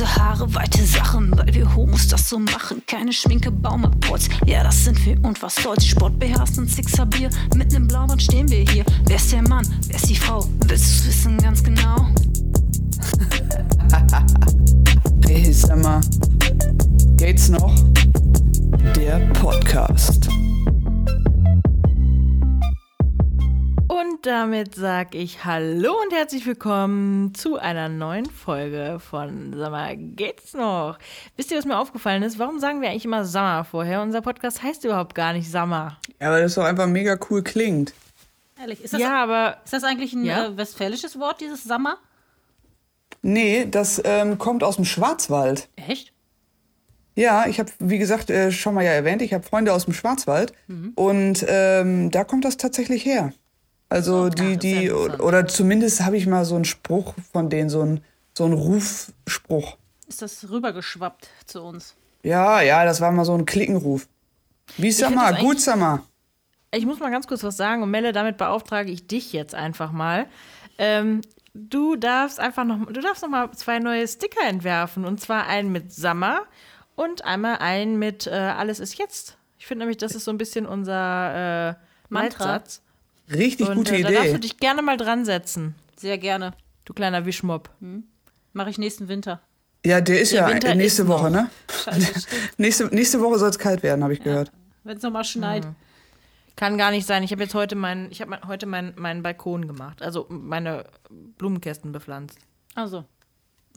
Kurze Haare, weite Sachen, weil wir Homos das so machen. Keine Schminke, Baumapolz, ja, das sind wir und was soll's. Sport beherrscht und Sixer mit nem Blaubart stehen wir hier. Wer ist der Mann, wer ist die Frau? Willst du's wissen ganz genau? Hey, sag geht's noch? Der Podcast. Und damit sag ich Hallo und herzlich willkommen zu einer neuen Folge von Sommer geht's noch? Wisst ihr, was mir aufgefallen ist? Warum sagen wir eigentlich immer Sommer vorher? Unser Podcast heißt überhaupt gar nicht Sommer. Ja, weil das doch einfach mega cool klingt. Ehrlich, ist das, Ja, aber ist das eigentlich ein Ja? äh, westfälisches Wort, dieses Sommer? Nee, das ähm, kommt aus dem Schwarzwald. Echt? Ja, ich habe, wie gesagt, äh, schon mal ja erwähnt, ich habe Freunde aus dem Schwarzwald und ähm, da kommt das tatsächlich her. Also die, die, oder zumindest habe ich mal so einen Spruch von denen, so einen, so einen Rufspruch. Ist das rübergeschwappt zu uns? Ja, ja, das war mal so ein Klickenruf. Wie Summer, das gut Summer. ich muss mal ganz kurz was sagen und Melle, damit beauftrage ich dich jetzt einfach mal. Ähm, du darfst einfach noch, du darfst noch mal zwei neue Sticker entwerfen und zwar einen mit Sommer und einmal einen mit äh, Alles ist jetzt. Ich finde nämlich, das ist so ein bisschen unser äh, Mantra. Leitsatz. Richtig Und gute äh, da darfst Idee. du dich gerne mal dran setzen, Sehr gerne. du kleiner Wischmob. Mache ich nächsten Winter. Ja, der ist Der ja Winter nächste ist Woche, noch. ne? Scheiße. Nächste, nächste Woche soll es kalt werden, habe ich gehört. Wenn es nochmal schneit. Kann gar nicht sein. Ich habe jetzt heute meinen, ich habe mein, heute meinen meinen Balkon gemacht, also meine Blumenkästen bepflanzt. Also.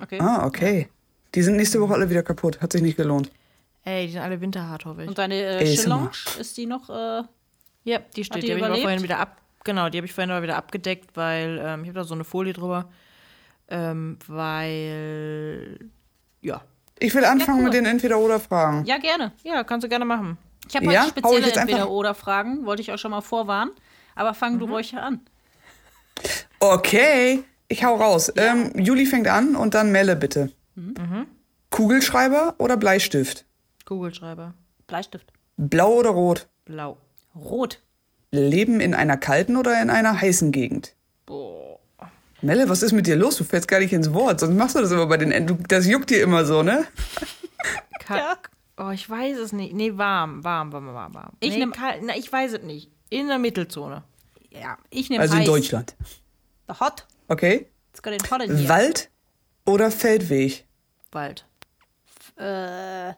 Okay. Ah, okay. Die sind nächste Woche alle wieder kaputt. Hat sich nicht gelohnt. Ey, die sind alle winterhart, hoffe ich. Und deine äh, Ey, ist die noch. Äh, Ja, die steht. die Die, habe ich vorhin wieder ab. Genau, die habe ich vorhin aber wieder abgedeckt, weil ähm, ich habe da so eine Folie drüber. Ähm, weil ja. Ich will anfangen cool. mit den Entweder-Oder-Fragen. ja, gerne. Ja, kannst du gerne machen. Ich habe Ja? heute spezielle Entweder-Oder-Fragen. Wollte ich euch schon mal vorwarnen. Aber fang Mhm. du ruhig an. Okay, ich hau raus. Ähm, Juli fängt an und dann Melle bitte. Mhm. Kugelschreiber oder Bleistift? Kugelschreiber. Bleistift. Blau oder rot? Blau. Rot. Leben in einer kalten oder in einer heißen Gegend? Boah. Melle, was ist mit dir los? Du fällst gar nicht ins Wort. Sonst machst du das immer bei den du, Das juckt dir immer so, ne? Kack. Oh, ich weiß es nicht. Nee, warm, warm, warm, warm, warm. Ich nee, nehm- kalt, na, ich weiß es nicht. In der Mittelzone. Ja, ich nehme Also in heiß. Deutschland. The hot. Okay. It's got it hot in here. Wald oder Feldweg? Wald. äh, äh,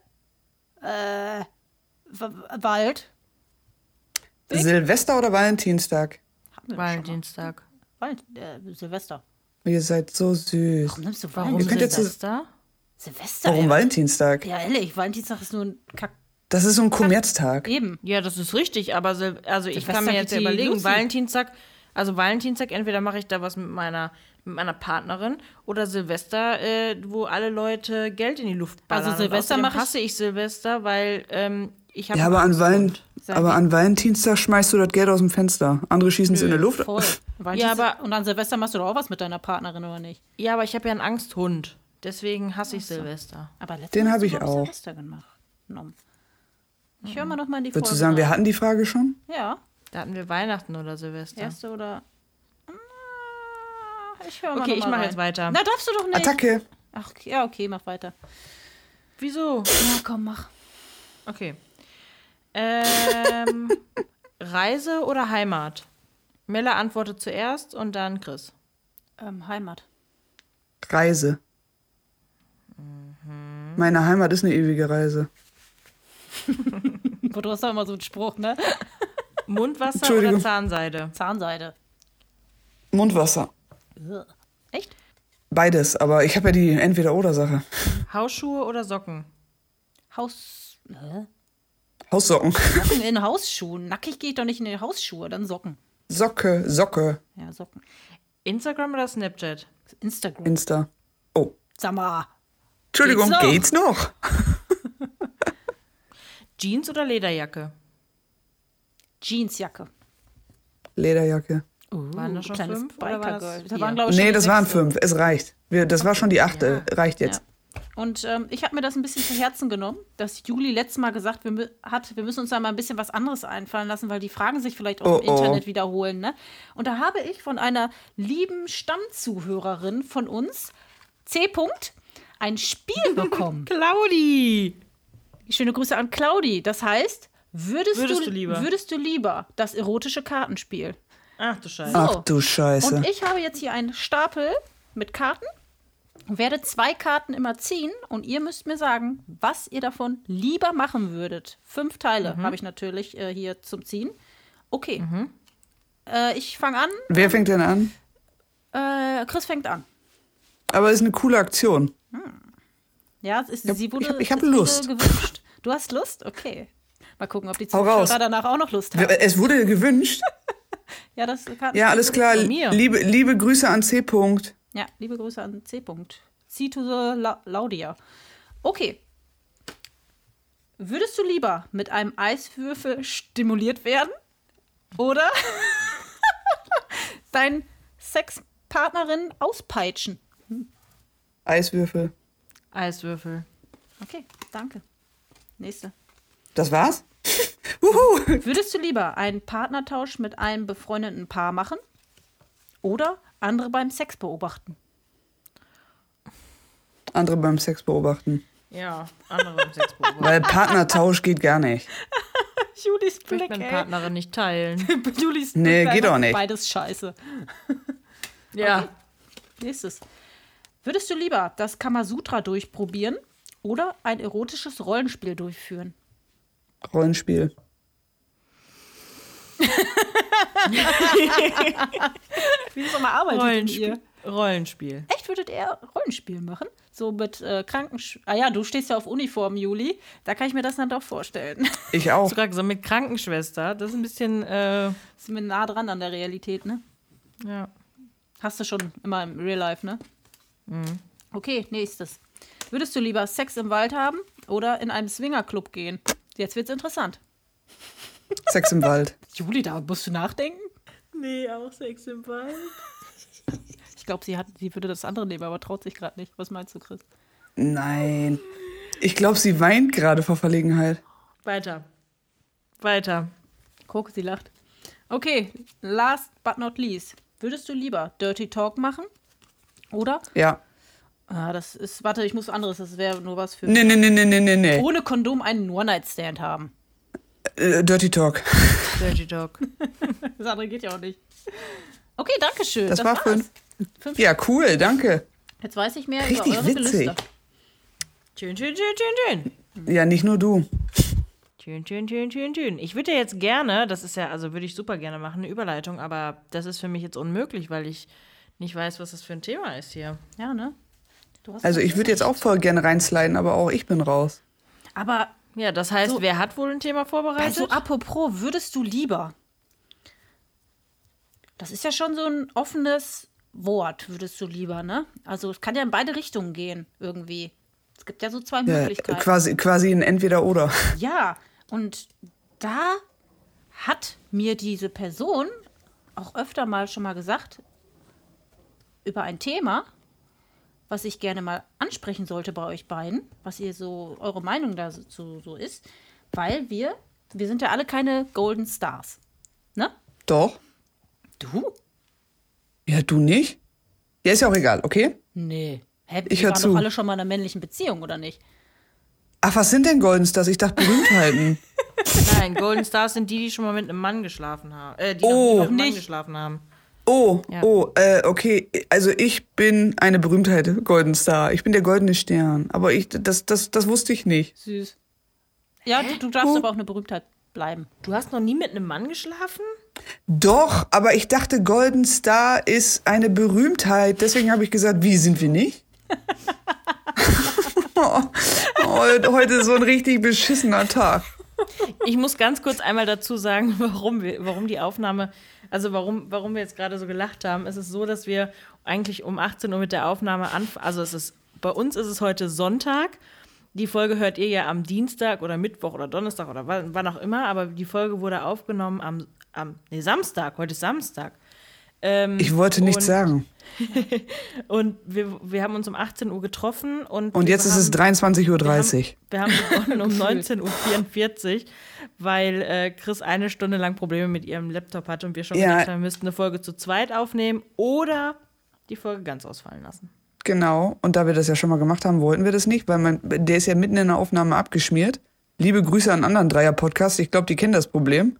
W- Wald. Weg. Silvester oder Valentinstag? Valentinstag. äh, Silvester. Ihr seid so süß. Warum nimmst du Warum Ihr könnt jetzt so- Silvester? Silvester? Warum ey. Valentinstag? Ja, ehrlich, Valentinstag ist nur ein Kack. Das ist so ein Kommerztag. Eben. Ja, das ist richtig, aber Sil also ich Silvester kann mir jetzt die überlegen, Lucy. Valentinstag, also Valentinstag, entweder mache ich da was mit meiner, mit meiner Partnerin oder Silvester, äh, wo alle Leute Geld in die Luft ballern. Also Silvester Und außerdem mach ich- hasse ich Silvester, weil ähm, ich habe Ja, aber an, Sein aber an Valentinstag schmeißt du das Geld aus dem Fenster. Andere schießen es in die Luft. Voll. Ja, aber- und an Silvester machst du doch auch was mit deiner Partnerin, oder nicht? Ja, aber ich habe ja einen Angsthund. Deswegen hasse ich Silvester. Aber Den Mal hab hast du, ich auch. Silvester gemacht. Genommen. Ich höre mal noch mal in die Würdest du sagen, wir hatten die Frage schon? Ja, Da hatten wir Weihnachten oder Silvester. erste oder... Ich höre mal Okay, noch ich mache jetzt weiter. Na, darfst du doch nicht. Attacke. Ach, ja, okay, mach weiter. Wieso? Ja, komm, mach. Okay. Ähm, Reise oder Heimat? Mella antwortet zuerst und dann Chris. Ähm, Heimat. Reise. Meine Heimat ist eine ewige Reise. Boah, Du hast doch immer so einen Spruch, ne? Mundwasser oder Zahnseide? Zahnseide. Mundwasser. Echt? Beides, aber ich habe ja die Entweder-Oder-Sache. Hausschuhe oder Socken? Haus... Hä? Haussocken. Socken in Hausschuhen. Nackig geht doch nicht in die Hausschuhe, dann Socken. Socke, Socke, Ja, Socken. Instagram oder Snapchat? Instagram. Insta. Oh. Sag mal. Entschuldigung, Geht's noch? geht's noch? Jeans oder Lederjacke? Jeansjacke. Lederjacke. Waren das schon fünf oder war das Biker-Girl. Da vier? waren, ich, Nee, das waren fünf. Es reicht. Wir, das war schon die achte. Reicht jetzt. Und ähm, ich habe mir das ein bisschen zu Herzen genommen, dass Juli letztes Mal gesagt wir hat, wir müssen uns da mal ein bisschen was anderes einfallen lassen, weil die Fragen sich vielleicht auch Oh, im oh. Internet wiederholen. Ne? Und da habe ich von einer lieben Stammzuhörerin von uns, C. -Punkt, ein Spiel bekommen. Claudi! Schöne Grüße an Claudi. Das heißt, würdest, Würdest du, du lieber? würdest du lieber das erotische Kartenspiel? Ach du Scheiße. Ach du Scheiße. Und ich habe jetzt hier einen Stapel mit Karten werde zwei Karten immer ziehen und ihr müsst mir sagen, was ihr davon lieber machen würdet. Fünf Teile habe ich natürlich äh, hier zum Ziehen. Okay. Äh, ich fange an. Wer fängt denn an? Äh, Chris fängt an. Aber ist eine coole Aktion. Ja, es ist, hab- sie wurde, ich hab- ich hab es Lust. gewünscht. Du hast Lust? Okay. Mal gucken, ob die. Zuschauer danach auch noch Lust haben. Es wurde gewünscht. Ja, das Kartenspiel Ja, alles klar. von mir. Liebe, liebe Grüße an C. -Punkt. Ja, liebe Grüße an C. -Punkt. C to the La Laudia. Okay. Würdest du lieber mit einem Eiswürfel stimuliert werden? Oder dein Sexpartnerin auspeitschen? Eiswürfel. Eiswürfel. Okay, danke. Nächste. Das war's? Würdest du lieber einen Partnertausch mit einem befreundeten Paar machen? Oder andere beim Sex beobachten? Andere beim Sex beobachten. Ja, andere beim Sex beobachten. Weil Partnertausch geht gar nicht. Julis Ich möchte meine Partnerin nicht teilen. Julis Nee, Blick geht einfach auch nicht. Beides scheiße. Ja. Nächstes. Würdest du lieber das Kamasutra durchprobieren oder ein erotisches Rollenspiel durchführen? Rollenspiel. Wie ist mal arbeitet Rollenspiel. Rollenspiel. Echt, würdet ihr Rollenspiel machen? So mit äh, Krankensch... Ah ja, du stehst ja auf Uniform, Juli. Da kann ich mir das dann doch vorstellen. Ich auch. Sogar so mit Krankenschwester. Das ist ein bisschen, äh, Sind wir nah dran an der Realität, ne? ja. Hast du schon immer im Real Life, ne? Mhm. Okay, nächstes. Würdest du lieber Sex im Wald haben oder in einen Swingerclub gehen? Jetzt wird's interessant. Sex im Wald. Juli, da musst du nachdenken? Nee, auch Sex im Wald. Ich glaube, sie, hat- sie würde das andere nehmen, aber traut sich gerade nicht. Was meinst du, Chris? Nein. Ich glaube, sie weint gerade vor Verlegenheit. Weiter. Weiter. Guck, sie lacht. Okay, last but not least. Würdest du lieber Dirty Talk machen? Oder? Ja. Ah, das ist, warte, ich muss anderes, das wäre nur was für. Nee, nee, nee, nee, nee, nee, nee. Ohne Kondom einen One-Night-Stand haben. Äh, Dirty Talk. Dirty Dog. Das andere geht ja auch nicht. Okay, danke schön. Das, war war's. fünf. Fünf. Ja, cool, danke. Jetzt weiß ich mehr Richtig über eure witzig. Gelüster. Schön, schön, schön, schön, schön. Ja, nicht nur du. Schön, schön, schön, schön, schön. Ich würde ja jetzt gerne, das ist ja, also würde ich super gerne machen, eine Überleitung, aber das ist für mich jetzt unmöglich, weil ich nicht weiß, was das für ein Thema ist hier. Ja, ne? Also ich würde jetzt auch voll gerne reinsliden, aber auch ich bin raus. Aber Ja, das heißt, So. wer hat wohl ein Thema vorbereitet? also apropos, würdest du lieber? Das ist ja schon so ein offenes Wort, würdest du lieber, ne? Also es kann ja in beide Richtungen gehen, irgendwie. Es gibt ja so zwei Ja, Möglichkeiten. quasi, quasi ein Entweder-Oder. Ja, und da hat mir diese Person auch öfter mal schon mal gesagt, über ein Thema, was ich gerne mal ansprechen sollte bei euch beiden, was ihr so, eure Meinung dazu so ist, weil wir, wir sind ja alle keine Golden Stars. Ne? Doch. Du? Ja, du nicht? Ja, ist ja auch egal, okay? Nee. Hä, Ich waren zu. doch alle schon mal in einer männlichen Beziehung, oder nicht? Ach, was sind denn Golden Stars? Ich dachte Berühmtheiten. Nein, Golden Stars sind die, die schon mal mit einem Mann geschlafen haben. Äh, die Oh. noch nie mit einem Mann Nicht. geschlafen haben. Oh, Ja. oh, äh, okay. Also ich bin eine Berühmtheit, Golden Star. Ich bin der goldene Stern. Aber ich, das, das, das wusste ich nicht. Süß. Ja, du, du darfst Oh. aber auch eine Berühmtheit bleiben. Du hast noch nie mit einem Mann geschlafen? Doch, aber ich dachte, Golden Star ist eine Berühmtheit. Deswegen habe ich gesagt, wie sind wir nicht? oh, oh, heute ist so ein richtig beschissener Tag. Ich muss ganz kurz einmal dazu sagen, warum, wir, warum die Aufnahme, also warum, warum wir jetzt gerade so gelacht haben. Es ist so, dass wir eigentlich um 18 Uhr mit der Aufnahme anfangen. Also es ist, bei uns ist es heute Sonntag. Die Folge hört ihr ja am Dienstag oder Mittwoch oder Donnerstag oder wann, wann auch immer, aber die Folge wurde aufgenommen am, am nee, Samstag, heute ist Samstag. Ähm, Ich wollte nichts und, sagen. Und wir, wir haben uns um 18 Uhr getroffen und Und wir jetzt ist es haben- 23.30 Uhr. wir haben begonnen um 19.44 Uhr, weil äh, Chris eine Stunde lang Probleme mit ihrem Laptop hatte und wir schon Ja. gedacht haben, wir müssten eine Folge zu zweit aufnehmen oder die Folge ganz ausfallen lassen. Genau. Und da wir das ja schon mal gemacht haben, wollten wir das nicht, weil man, der ist ja mitten in der Aufnahme abgeschmiert. Liebe Grüße an anderen Dreier-Podcasts. Ich glaube, die kennen das Problem.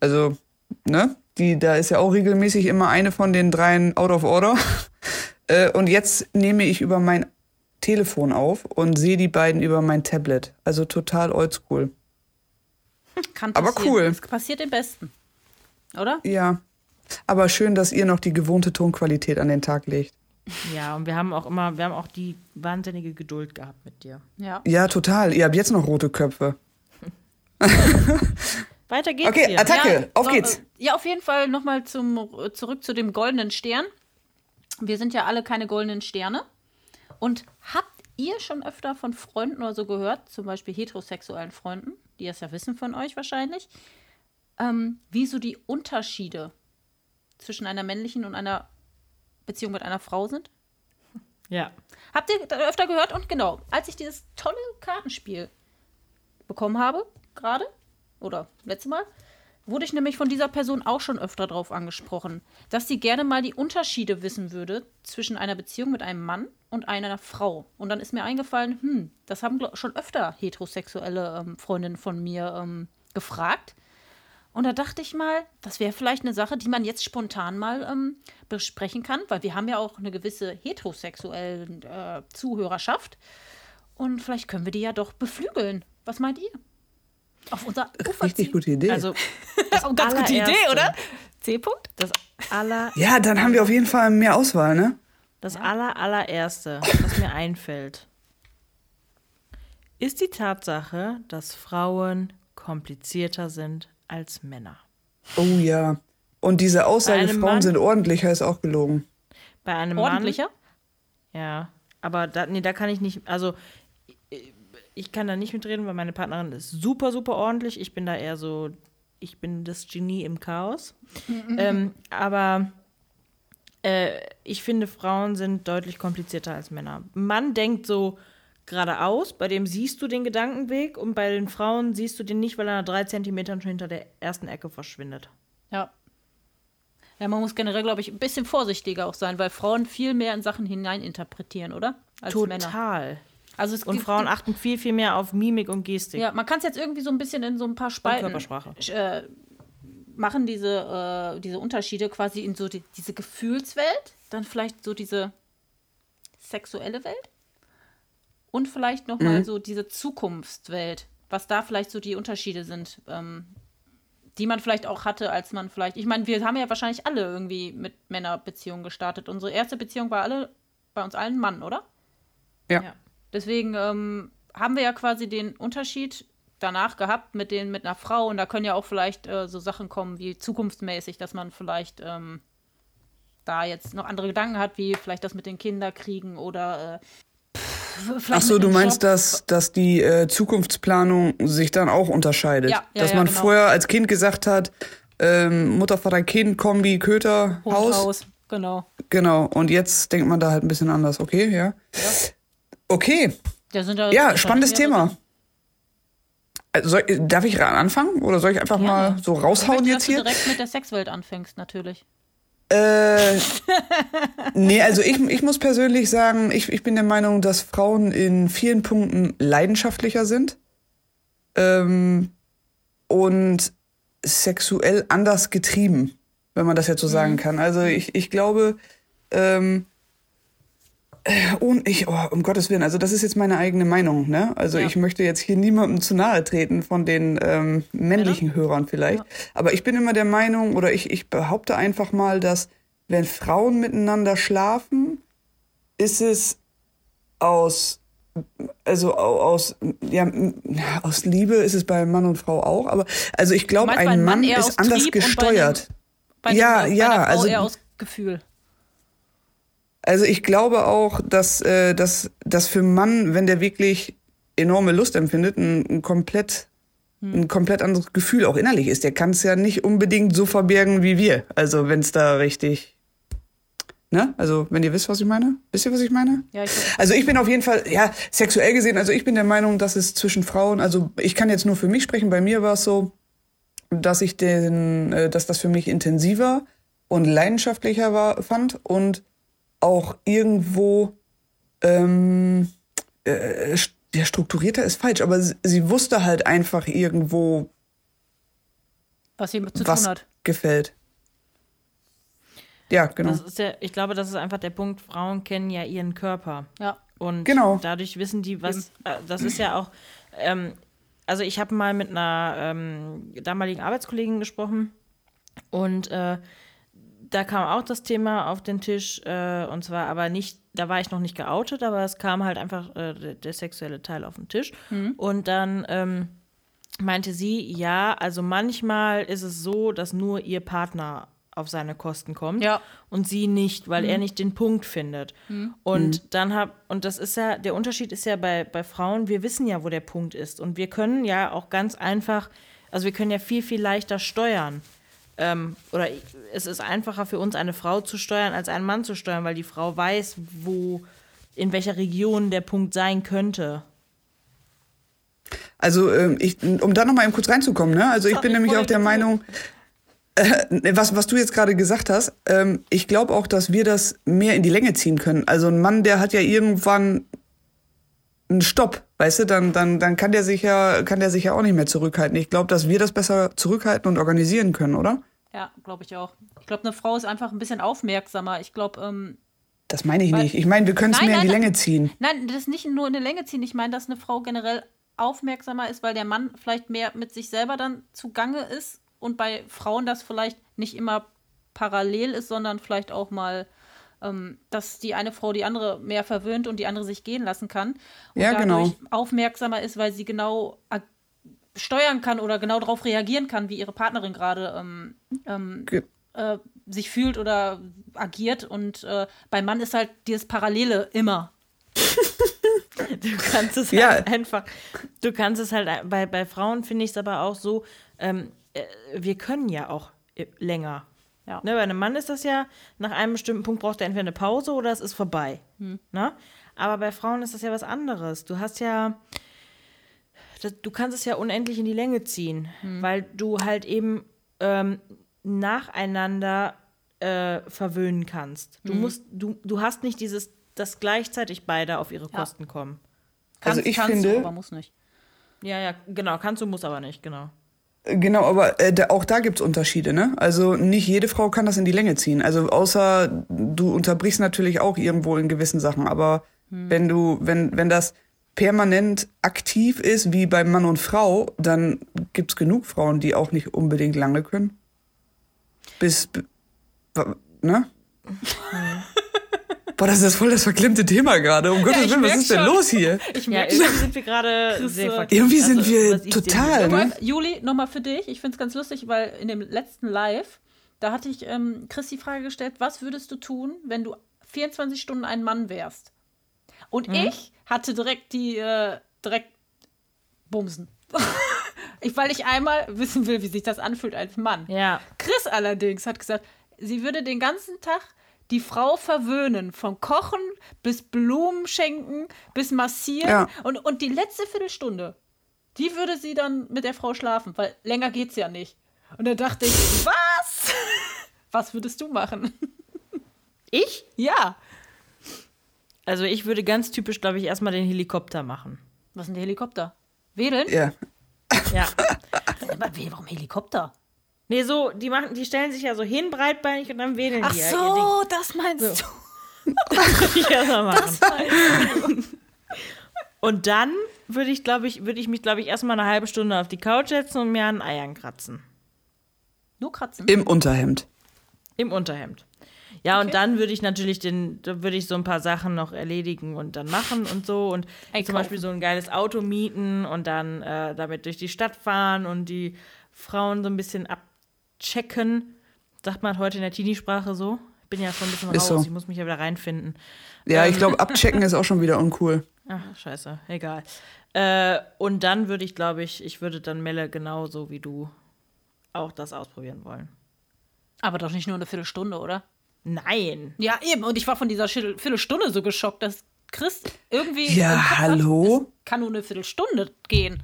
Also, ne? Die, da ist ja auch regelmäßig immer eine von den dreien out of order. Äh, und jetzt nehme ich über mein Telefon auf und sehe die beiden über mein Tablet. Also total oldschool. Kann Aber passieren. cool. Es passiert den Besten. Oder? Ja. Aber schön, dass ihr noch die gewohnte Tonqualität an den Tag legt. Ja, und wir haben auch immer, wir haben auch die wahnsinnige Geduld gehabt mit dir. Ja. Ja, total. Ihr habt jetzt noch rote Köpfe. Weiter geht's Okay, hier. Attacke. Ja, auf so, geht's. äh, Ja, auf jeden Fall nochmal zum, zurück zu dem goldenen Stern. Wir sind ja alle keine goldenen Sterne. Und habt ihr schon öfter von Freunden oder so gehört, zum Beispiel heterosexuellen Freunden, die es ja wissen von euch wahrscheinlich, ähm, wie so die Unterschiede zwischen einer männlichen und einer Beziehung mit einer Frau sind? Ja. Habt ihr da öfter gehört? Und genau, als ich dieses tolle Kartenspiel bekommen habe, gerade, oder letztes Mal, wurde ich nämlich von dieser Person auch schon öfter drauf angesprochen, dass sie gerne mal die Unterschiede wissen würde zwischen einer Beziehung mit einem Mann und einer Frau. Und dann ist mir eingefallen, hm, das haben schon öfter heterosexuelle ähm, Freundinnen von mir ähm, gefragt. Und da dachte ich mal, das wäre vielleicht eine Sache, die man jetzt spontan mal ähm, besprechen kann, weil wir haben ja auch eine gewisse heterosexuelle äh, Zuhörerschaft. Und vielleicht können wir die ja doch beflügeln. Was meint ihr? Auf unser Ufer Richtig ziehen? gute Idee. Also, Das ist eine ganz gute Idee, oder? C-Punkt? das aller, ja, dann haben wir auf jeden Fall mehr Auswahl, ne? das aller, allererste, was mir einfällt, ist die Tatsache, dass Frauen komplizierter sind als Männer. Oh ja. Und diese Aussage, Frauen Mann- sind ordentlicher, ist auch gelogen. Bei einem Ordentlicher? Mann. Ja, aber da, nee, da kann ich nicht, also ich- kann da nicht mitreden, weil meine Partnerin ist super, super ordentlich. Ich bin da eher so, ich bin das Genie im Chaos. Ähm, aber äh, ich finde, Frauen sind deutlich komplizierter als Männer. Mann denkt so geradeaus, bei dem siehst du den Gedankenweg und bei den Frauen siehst du den nicht, weil er nach drei Zentimetern schon hinter der ersten Ecke verschwindet. Ja. Ja, man muss generell, glaube ich, ein bisschen vorsichtiger auch sein, weil Frauen viel mehr in Sachen hineininterpretieren, oder? Als Männer. Also es Und gibt- Frauen achten viel, viel mehr auf Mimik und Gestik. Ja, man kann es jetzt irgendwie so ein bisschen in so ein paar Spalten Körpersprache. äh, machen, diese, äh, diese Unterschiede quasi in so die, diese Gefühlswelt, dann vielleicht so diese sexuelle Welt und vielleicht nochmal so diese Zukunftswelt, was da vielleicht so die Unterschiede sind, ähm, die man vielleicht auch hatte, als man vielleicht, ich meine, wir haben ja wahrscheinlich alle irgendwie mit Männerbeziehungen gestartet. Unsere erste Beziehung war alle bei uns allen Mann, oder? Ja. Ja. Deswegen ähm, haben wir ja quasi den Unterschied danach gehabt mit den mit einer Frau und da können ja auch vielleicht äh, so Sachen kommen wie zukunftsmäßig, dass man vielleicht ähm, da jetzt noch andere Gedanken hat, wie vielleicht das mit den Kinderkriegen oder äh, pff, Ach vielleicht so, du meinst, Job. dass, dass die äh, Zukunftsplanung sich dann auch unterscheidet? Ja, ja, dass ja, man genau. vorher als Kind gesagt hat, ähm, Mutter, Vater, Kind, Kombi, Köter, Hund, Haus. Haus, genau. Genau. Und jetzt denkt man da halt ein bisschen anders. Okay, ja. Okay. Ja, spannendes Thema. Also, soll, darf ich anfangen oder soll ich einfach Gerne. mal so raushauen möchte, jetzt dass du hier? direkt mit der Sexwelt anfängst, natürlich. Äh, nee, also ich, ich muss persönlich sagen, ich, ich bin der Meinung, dass Frauen in vielen Punkten leidenschaftlicher sind ähm, und sexuell anders getrieben, wenn man das jetzt so sagen kann. Also ich, ich glaube, ähm, äh, und ich, oh, um Gottes Willen, also das ist jetzt meine eigene Meinung, ne? Also Ja. ich möchte jetzt hier niemandem zu nahe treten von den ähm, männlichen Hörern vielleicht. Aber ich bin immer der Meinung, oder ich, ich behaupte einfach mal, dass wenn Frauen miteinander schlafen, ist es aus, also au- aus, ja, aus Liebe ist es bei Mann und Frau auch, aber also ich glaube, ein Mann eher ist anders Trieb gesteuert. Bei Ja, einem, ja, Frau also- Gefühl. Also ich glaube auch, dass, äh, dass, dass für einen Mann, wenn der wirklich enorme Lust empfindet, ein, ein komplett ein komplett anderes Gefühl auch innerlich ist. Der kann es ja nicht unbedingt so verbergen wie wir. Also wenn es da richtig, ne? Also wenn ihr wisst, was ich meine, wisst ihr, was ich meine? Ja, ich Also ich bin auf jeden Fall, ja, sexuell gesehen, also ich bin der Meinung, dass es zwischen Frauen, also ich kann jetzt nur für mich sprechen, bei mir war es so, dass ich den, äh, dass das für mich intensiver und leidenschaftlicher war, fand und auch irgendwo ähm, äh, ja, strukturierter ist falsch, aber sie, sie wusste halt einfach irgendwo, Was sie zu was tun hat. gefällt. Ja, genau. Das ist ja, ich glaube, das ist einfach der Punkt, Frauen kennen ja ihren Körper. Ja. Und Genau. dadurch wissen die, was. Äh, das ist ja auch. Ähm, also, ich habe mal mit einer ähm, damaligen Arbeitskollegin gesprochen und äh, da kam auch das Thema auf den Tisch äh, und zwar aber nicht, da war ich noch nicht geoutet, aber es kam halt einfach äh, der, der sexuelle Teil auf den Tisch. Und dann ähm, meinte sie, ja, also manchmal ist es so, dass nur ihr Partner auf seine Kosten kommt Ja. und sie nicht, weil er nicht den Punkt findet. Und dann hab, und das ist ja, der Unterschied ist ja bei, bei Frauen, wir wissen ja, wo der Punkt ist. Und wir können ja auch ganz einfach, also wir können ja viel, viel leichter steuern. Ähm, oder es ist einfacher für uns, eine Frau zu steuern, als einen Mann zu steuern, weil die Frau weiß, wo, in welcher Region der Punkt sein könnte. Also, ähm, ich, um da noch mal eben kurz reinzukommen, ne? Also, ich Sorry, bin nämlich auch der. Meinung, äh, was, was du jetzt gerade gesagt hast, ähm, ich glaube auch, dass wir das mehr in die Länge ziehen können. Also, ein Mann, der hat ja irgendwann einen Stopp, weißt du, dann, dann, dann kann der sich ja, kann der sich ja auch nicht mehr zurückhalten. Ich glaube, dass wir das besser zurückhalten und organisieren können, oder? Ja, glaube ich auch. Ich glaube, eine Frau ist einfach ein bisschen aufmerksamer. Ich glaube, ähm, Das meine ich Weil- nicht. Ich meine, wir können es Nein, mehr in die nein, Länge ziehen. nein, das nicht nur in der Länge ziehen. Ich meine, dass eine Frau generell aufmerksamer ist, weil der Mann vielleicht mehr mit sich selber dann zugange ist und bei Frauen das vielleicht nicht immer parallel ist, sondern vielleicht auch mal, ähm, dass die eine Frau die andere mehr verwöhnt und die andere sich gehen lassen kann. Und Ja, genau. aufmerksamer ist, weil sie genau ag- steuern kann oder genau darauf reagieren kann, wie ihre Partnerin gerade ähm, ähm, äh, sich fühlt oder agiert. Und äh, beim Mann ist halt dieses Parallele immer. Du kannst es Ja. halt einfach, du kannst es halt, bei, bei Frauen finde ich es aber auch so, ähm, äh, wir können ja auch äh, länger. Ja. Ne, bei einem Mann ist das ja, nach einem bestimmten Punkt braucht er entweder eine Pause oder es ist vorbei. Ne? Aber bei Frauen ist das ja was anderes. Du hast ja, das, du kannst es ja unendlich in die Länge ziehen, weil du halt eben ähm, nacheinander äh, verwöhnen kannst. Du musst, du, du hast nicht dieses, dass gleichzeitig beide auf ihre Kosten kommen. Also ich kannst finde- du, aber muss nicht. Ja, ja, genau, kannst du, musst aber nicht, genau. Genau, aber äh, da, auch da gibt's Unterschiede, ne? Also nicht jede Frau kann das in die Länge ziehen. Also außer du unterbrichst natürlich auch irgendwo in gewissen Sachen, aber wenn du, wenn, wenn das permanent aktiv ist wie bei Mann und Frau, dann gibt's genug Frauen, die auch nicht unbedingt lange können. Bis, ne? Boah, das ist voll das verklemmte Thema gerade. Um Gottes ich Willen, was ist denn schon. los hier? Ich Ja, merke irgendwie sind wir gerade sehr äh, verkehrt. Irgendwie sind wir ich sehen total, ne? Juli, nochmal für dich. Ich finde es ganz lustig, weil in dem letzten Live, da hatte ich ähm, Chris die Frage gestellt, was würdest du tun, wenn du 24 Stunden ein Mann wärst? Und Mhm. ich hatte direkt die, äh, direkt Bumsen. ich, weil ich einmal wissen will, wie sich das anfühlt als Mann. Ja, Chris allerdings hat gesagt, sie würde den ganzen Tag die Frau verwöhnen. Vom Kochen bis Blumen schenken, bis massieren. Ja. Und, und die letzte Viertelstunde, die würde sie dann mit der Frau schlafen, weil länger geht's ja nicht. Und dann dachte ich, was? Was würdest du machen? ich? Ja. Also ich würde ganz typisch, glaube ich, erstmal den Helikopter machen. Was denn der Helikopter? Wedeln? Ja. Ja. Aber warum Helikopter? nee, so, die machen, die stellen sich ja so hin, breitbeinig und dann wedeln Ach die ja so, das meinst du. ihr Ding. Ja, machen. Und dann würde ich, glaube ich, würde ich mich, glaube ich, erstmal eine halbe Stunde auf die Couch setzen und mir an Eiern kratzen. Nur kratzen. Im Unterhemd. Im Unterhemd. Ja, und dann würde ich natürlich den, würde ich so ein paar Sachen noch erledigen und dann machen und so. Und zum Einkaufen. Beispiel so ein geiles Auto mieten und dann äh, damit durch die Stadt fahren und die Frauen so ein bisschen abchecken. Sagt man heute in der Teenie-Sprache so. Ich bin ja schon ein bisschen Ist raus, so. ich muss mich ja wieder reinfinden. Ja, ich glaube, abchecken ist auch schon wieder uncool. Ach, scheiße, egal. Äh, und dann würde ich, glaube ich, ich würde dann Melle genauso wie du auch das ausprobieren wollen. Aber doch nicht nur eine Viertelstunde, oder? Nein. Ja, eben. Und ich war von dieser Viertelstunde so geschockt, dass Chris irgendwie. Ja, hat, hallo? Es kann nur eine Viertelstunde gehen.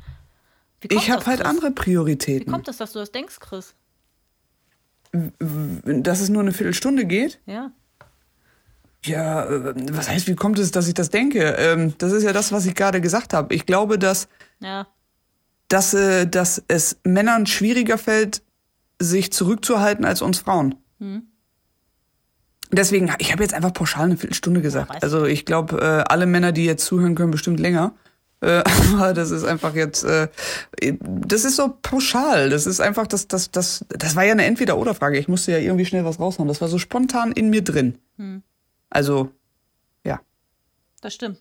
Wie Ich habe das, halt Chris? andere Wie Prioritäten. kommt es, dass du das denkst, Chris? Dass es nur eine Viertelstunde geht? Ja. Ja, äh, was heißt, wie kommt es, dass ich das denke? Ähm, das ist ja das, was ich gerade gesagt habe. Ich glaube, dass, Ja. dass, äh, dass es Männern schwieriger fällt, sich zurückzuhalten als uns Frauen. Deswegen, ich habe jetzt einfach pauschal eine Viertelstunde gesagt. weiß also ich glaube, äh, alle Männer, die jetzt zuhören, können bestimmt länger. Äh, aber das ist einfach jetzt, äh, das ist so pauschal. Das ist einfach, das, das, das, das war ja eine Entweder-Oder-Frage. Ich musste ja irgendwie schnell was raushauen. Das war so spontan in mir drin. Also, ja. Das stimmt.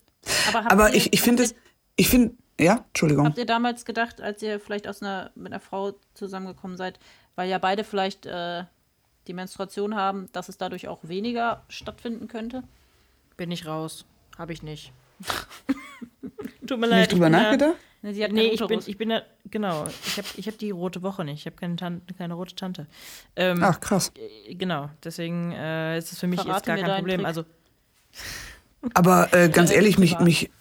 Aber, Aber ihr, ich, ich finde es, ich finde, ja, Entschuldigung. Habt ihr damals gedacht, als ihr vielleicht aus einer, mit einer Frau zusammengekommen seid, weil ja beide vielleicht äh, die Menstruation haben, dass es dadurch auch weniger stattfinden könnte? Bin ich raus. Habe ich nicht. Tut mir leid. Nicht drüber nachgedacht? Ne, sie hat Da, nee, keinen ich bin, ich bin da, genau. Ich habe ich hab die rote Woche nicht. Ich habe keine, keine rote Tante. Ähm, Ach, krass. äh, Genau, deswegen äh, ist es für mich Verrate jetzt gar kein Problem. Trick. Also, Aber äh, ganz Ja, ehrlich, mich, mich,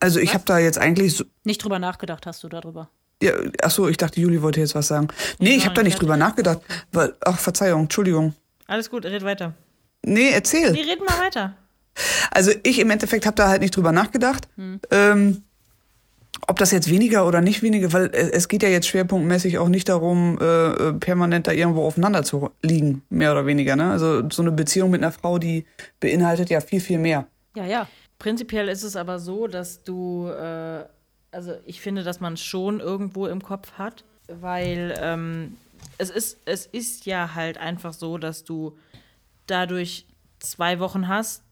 also ich habe da jetzt eigentlich so, Nicht drüber nachgedacht hast du darüber. Ja, ach so, ich dachte, Juli wollte jetzt was sagen. Nee, ich habe da nicht drüber nachgedacht. Weil, ach, Verzeihung, Entschuldigung. alles gut, red weiter. Nee, erzähl. Nee, reden mal weiter. Also ich im Endeffekt habe da halt nicht drüber nachgedacht, ähm, ob das jetzt weniger oder nicht weniger, weil es geht ja jetzt schwerpunktmäßig auch nicht darum, äh, äh, permanent da irgendwo aufeinander zu liegen, mehr oder weniger. Ne? Also so eine Beziehung mit einer Frau, die beinhaltet ja viel, viel mehr. Ja, ja. Prinzipiell ist es aber so, dass du, äh, also ich finde, dass man es schon irgendwo im Kopf hat, weil ähm, es, ist, es ist ja halt einfach so, dass du dadurch zwei Wochen hast,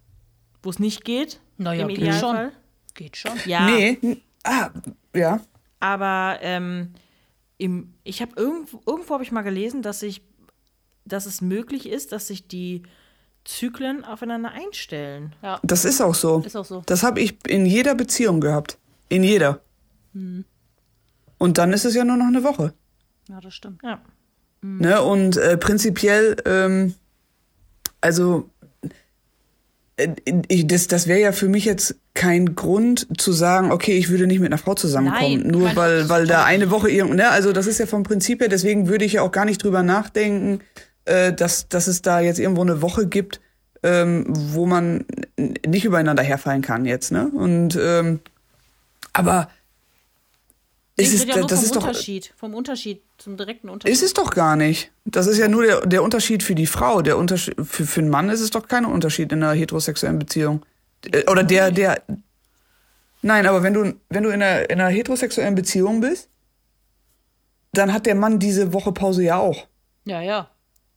wo es nicht geht. Naja, im geht Idealfall. schon. Geht schon. Ja, Nee, ah, ja. aber ähm, im, ich habe irgendwo, irgendwo habe ich mal gelesen, dass ich, dass es möglich ist, dass sich die Zyklen aufeinander einstellen. Ja, Das ist auch so. ist auch so. Das habe ich in jeder Beziehung gehabt. In jeder. Und dann ist es ja nur noch eine Woche. Ja, das stimmt. Ja. Ne? Und äh, prinzipiell, ähm, also äh, ich, das, das wäre ja für mich jetzt kein Grund zu sagen, okay, ich würde nicht mit einer Frau zusammenkommen, Nein, nur weil, weil da eine Woche irgend, ne? Also das ist ja vom Prinzip her, deswegen würde ich ja auch gar nicht drüber nachdenken, äh, dass, dass es da jetzt irgendwo eine Woche gibt, ähm, wo man nicht übereinander herfallen kann jetzt, ne? Und ähm, aber Es ist, rede ja das vom ist doch Unterschied. Vom Unterschied zum direkten Unterschied. ist es doch gar nicht. Das ist ja nur der, der Unterschied für die Frau. Der Unterschied, für, für einen Mann ist es doch kein Unterschied in einer heterosexuellen Beziehung. Äh, Oder der, der. Nein, aber wenn du, wenn du in einer, in einer heterosexuellen Beziehung bist, dann hat der Mann diese Woche Pause ja auch. ja, ja.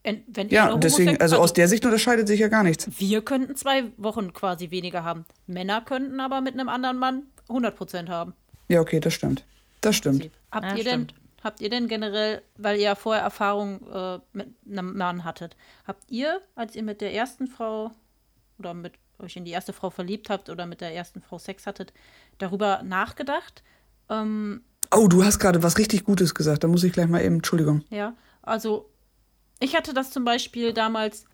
En- Wenn Ja, deswegen, Homosex- also aus der Sicht unterscheidet sich ja gar nichts. Wir könnten zwei Wochen quasi weniger haben. Männer könnten aber mit einem anderen Mann 100% haben. Ja, okay, das stimmt. Das stimmt. Habt, Ja, ihr denn, stimmt. habt ihr denn generell, weil ihr ja vorher Erfahrung äh, mit einem Mann hattet, habt ihr, als ihr mit der ersten Frau oder mit euch in die erste Frau verliebt habt oder mit der ersten Frau Sex hattet, darüber nachgedacht? Ähm, Oh, du hast gerade was richtig Gutes gesagt. Da muss ich gleich mal eben, Entschuldigung. ja, also ich hatte das zum Beispiel damals,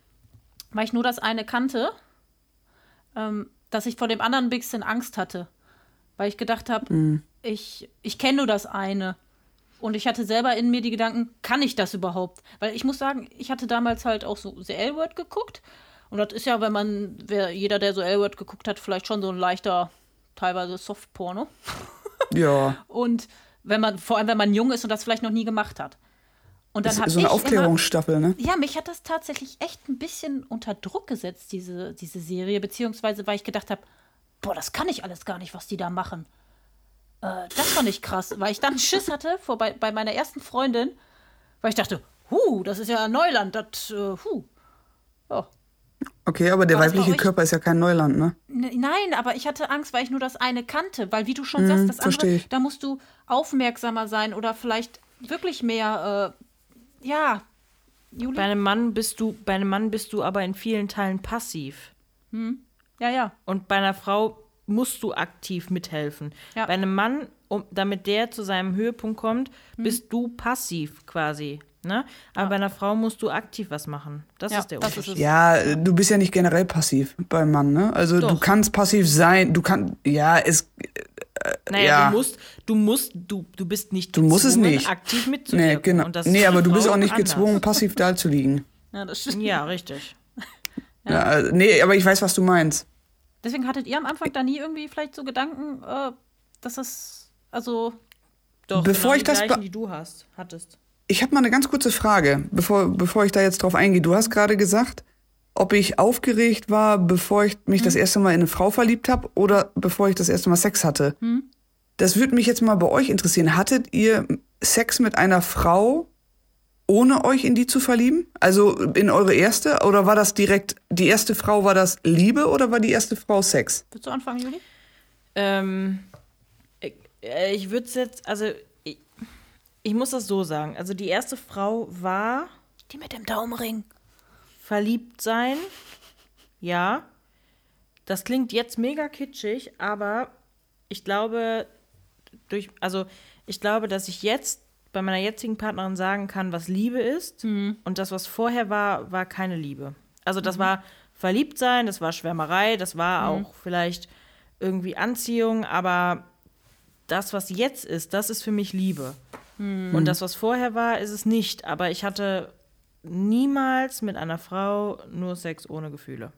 weil ich nur das eine kannte, ähm, dass ich vor dem anderen ein bisschen Angst hatte. Weil ich gedacht habe, ich, ich kenne nur das eine. Und ich hatte selber in mir die Gedanken, kann ich das überhaupt? Weil ich muss sagen, ich hatte damals halt auch so The L-Word geguckt. Und das ist ja, wenn man, wer, jeder, der so L-Word geguckt hat, vielleicht schon so ein leichter, teilweise Soft-Porno. Ja, Und wenn man, vor allem wenn man jung ist und das vielleicht noch nie gemacht hat. Und dann ist habe so eine immer, Aufklärungsstaffel, ne? ja, mich hat das tatsächlich echt ein bisschen unter Druck gesetzt, diese, diese Serie, beziehungsweise weil ich gedacht habe, boah, das kann ich alles gar nicht, was die da machen. Äh, das fand ich krass, weil ich dann Schiss hatte vor, bei, bei meiner ersten Freundin, weil ich dachte, huh, das ist ja Neuland, das, äh, huh. Ja. Okay, aber der War weibliche? Körper ist ja kein Neuland, ne? N- Nein, aber ich hatte Angst, weil ich nur das eine kannte. Weil, wie du schon sagst, das Mhm, andere, ich. da musst du aufmerksamer sein oder vielleicht wirklich mehr, äh, ja, Juli? Bei einem Mann bist du, bei einem Mann bist du aber in vielen Teilen passiv. ja, ja. Und bei einer Frau musst du aktiv mithelfen. Ja. Bei einem Mann, um, damit der zu seinem Höhepunkt kommt, bist du passiv quasi. Ne? Aber bei einer Frau musst du aktiv was machen. Das Ja, ist der ist Unterschied. es. Ja, äh, du bist ja nicht generell passiv beim Mann, ne? Also du Doch. kannst passiv sein, du kannst, ja, es, Naja, ja. du musst, du musst, du, du bist nicht Du musst es gezwungen, nicht. aktiv mitzuwirken. nee, genau. Und das Nee, ist aber du bist auch nicht anders. gezwungen, passiv da zu liegen. Ja, das stimmt. Ja, richtig. Ja. äh, nee, aber ich weiß, was du meinst. Deswegen hattet ihr am Anfang da nie irgendwie vielleicht so Gedanken, äh, dass das, also, Doch, Bevor genau ich die das gleichen, die du hast, hattest. Ich habe mal eine ganz kurze Frage, bevor, bevor ich da jetzt drauf eingehe. Du hast gerade gesagt, ob ich aufgeregt war, bevor ich mich das erste Mal in eine Frau verliebt habe oder bevor ich das erste Mal Sex hatte. Das würde mich jetzt mal bei euch interessieren. Hattet ihr Sex mit einer Frau, ohne euch in die zu verlieben? Also in eure erste? Oder war das direkt, die erste Frau war das Liebe oder war die erste Frau Sex? willst du anfangen, Juli? Ähm, ich, äh, ich würde es jetzt, also ich, ich muss das so sagen. Also die erste Frau war Die mit dem Daumenring. verliebt sein. Ja. Das klingt jetzt mega kitschig, aber ich glaube, durch, also ich glaube, dass ich jetzt bei meiner jetzigen Partnerin sagen kann, was Liebe ist. Und das, was vorher war, war keine Liebe. Also das war verliebt sein, das war Schwärmerei, das war auch vielleicht irgendwie Anziehung, aber das, was jetzt ist, das ist für mich Liebe. Und das, was vorher war, ist es nicht. Aber ich hatte niemals mit einer Frau nur Sex ohne Gefühle.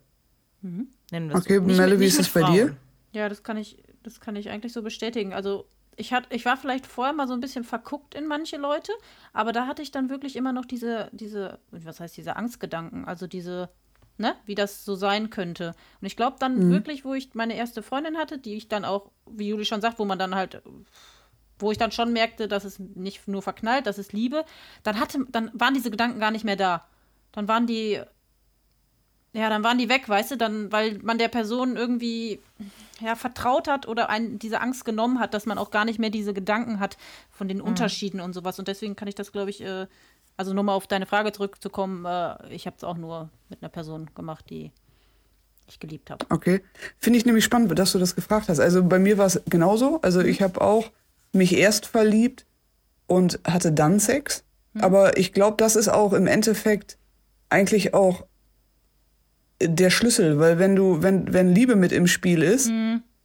Nennen wir es Okay, so. Mit- wie ist es bei dir? Ja, das kann ich, das kann ich eigentlich so bestätigen. Also ich, hat, ich war vielleicht vorher mal so ein bisschen verguckt in manche Leute, aber da hatte ich dann wirklich immer noch diese, diese, was heißt diese Angstgedanken, also diese, ne, wie das so sein könnte. Und ich glaube dann wirklich, wo ich meine erste Freundin hatte, die ich dann auch, wie Juli schon sagt, wo man dann halt wo ich dann schon merkte, dass es nicht nur verknallt, das ist Liebe, dann hatte, dann waren diese Gedanken gar nicht mehr da. Dann waren die, ja, dann waren die weg, weißt du, dann, weil man der Person irgendwie ja, vertraut hat oder ein, diese Angst genommen hat, dass man auch gar nicht mehr diese Gedanken hat von den Unterschieden und sowas. Und deswegen kann ich das, glaube ich, äh, also nochmal auf deine Frage zurückzukommen, äh, ich habe es auch nur mit einer Person gemacht, die ich geliebt habe. Okay. Finde ich nämlich spannend, dass du das gefragt hast. Also bei mir war es genauso. Also ich habe auch mich erst verliebt und hatte dann Sex. Aber ich glaube, das ist auch im Endeffekt eigentlich auch der Schlüssel, weil wenn du, wenn, wenn Liebe mit im Spiel ist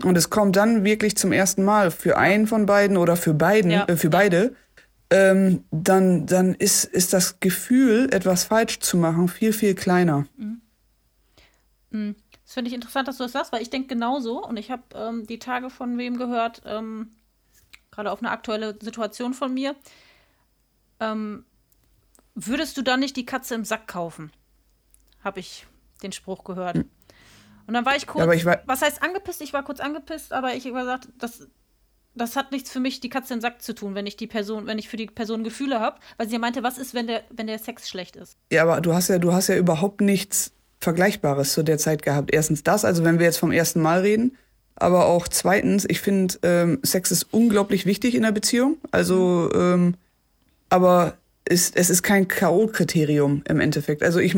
und es kommt dann wirklich zum ersten Mal für einen von beiden oder für beiden, Ja. äh, für beide, ähm, dann, dann ist, ist das Gefühl, etwas falsch zu machen, viel, viel kleiner. Das finde ich interessant, dass du das sagst, weil ich denke genauso. Und ich habe ähm, die Tage von wem gehört, ähm, gerade auf eine aktuelle Situation von mir. Ähm, würdest du dann nicht die Katze im Sack kaufen? Habe ich den Spruch gehört. Und dann war ich kurz, aber ich war- was heißt angepisst? Ich war kurz angepisst, aber ich habe gesagt, das, das hat nichts für mich, die Katze im Sack zu tun, wenn ich die Person, wenn ich für die Person Gefühle habe, weil sie meinte, was ist, wenn der, wenn der Sex schlecht ist? Ja, aber du hast ja, du hast ja überhaupt nichts Vergleichbares zu der Zeit gehabt. Erstens das, also wenn wir jetzt vom ersten Mal reden, aber auch zweitens, ich finde, ähm, Sex ist unglaublich wichtig in der Beziehung. Also, ähm, aber ist, es ist kein K.O.-Kriterium im Endeffekt. Also ich,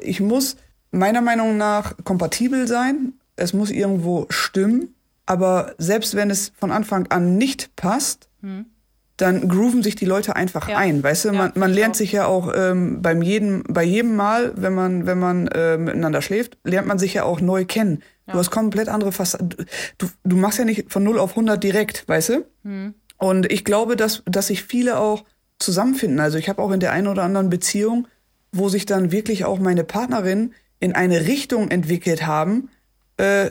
ich muss meiner Meinung nach kompatibel sein. Es muss irgendwo stimmen. Aber selbst wenn es von Anfang an nicht passt, dann grooven sich die Leute einfach Ja. ein. Weißt du, Ja, man, find man lernt auch. sich ja auch ähm, beim jedem, bei jedem Mal, wenn man, wenn man äh, miteinander schläft, lernt man sich ja auch neu kennen. Du hast komplett andere Fassaden. Du, du machst ja nicht von 0 auf 100 direkt, weißt du? Hm. Und ich glaube, dass, dass sich viele auch zusammenfinden. Also ich habe auch in der einen oder anderen Beziehung, wo sich dann wirklich auch meine Partnerin in eine Richtung entwickelt haben, äh,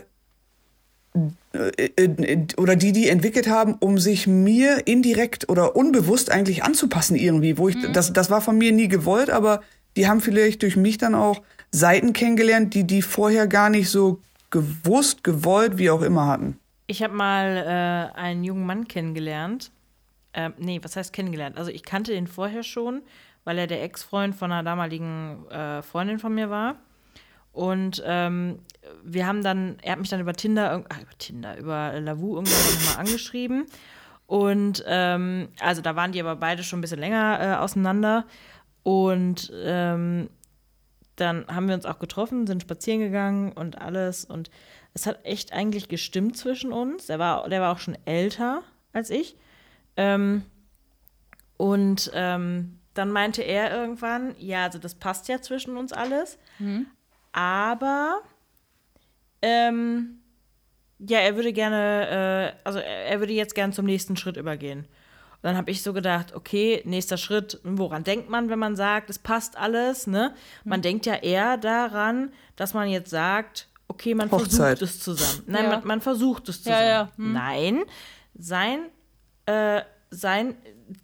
äh, äh, oder die die entwickelt haben, um sich mir indirekt oder unbewusst eigentlich anzupassen irgendwie, wo ich das das war von mir nie gewollt, aber die haben vielleicht durch mich dann auch Seiten kennengelernt, die die vorher gar nicht so gewusst, gewollt, wie auch immer hatten. Ich habe mal äh, einen jungen Mann kennengelernt. Ähm, nee, was heißt kennengelernt? Also ich kannte ihn vorher schon, weil er der Ex-Freund von einer damaligen äh, Freundin von mir war. Und ähm, wir haben dann, er hat mich dann über Tinder, ach, über Tinder, über Lavu irgendwann nochmal angeschrieben. Und ähm, also da waren die aber beide schon ein bisschen länger äh, auseinander. Und ähm, dann haben wir uns auch getroffen, sind spazieren gegangen und alles. Und es hat echt eigentlich gestimmt zwischen uns. Der war, der war auch schon älter als ich. Ähm, und ähm, dann meinte er irgendwann, ja, also das passt ja zwischen uns alles. Aber ähm, ja, er würde gerne, äh, also er, würde jetzt gerne zum nächsten Schritt übergehen. Und Dann habe ich so gedacht, okay, nächster Schritt, woran denkt man, wenn man sagt, es passt alles, ne? Man denkt ja eher daran, dass man jetzt sagt, okay, man Hochzeit. versucht es zusammen. Nein, Ja. man, man versucht es Ja, zusammen. ja, hm. Nein, sein, äh, sein,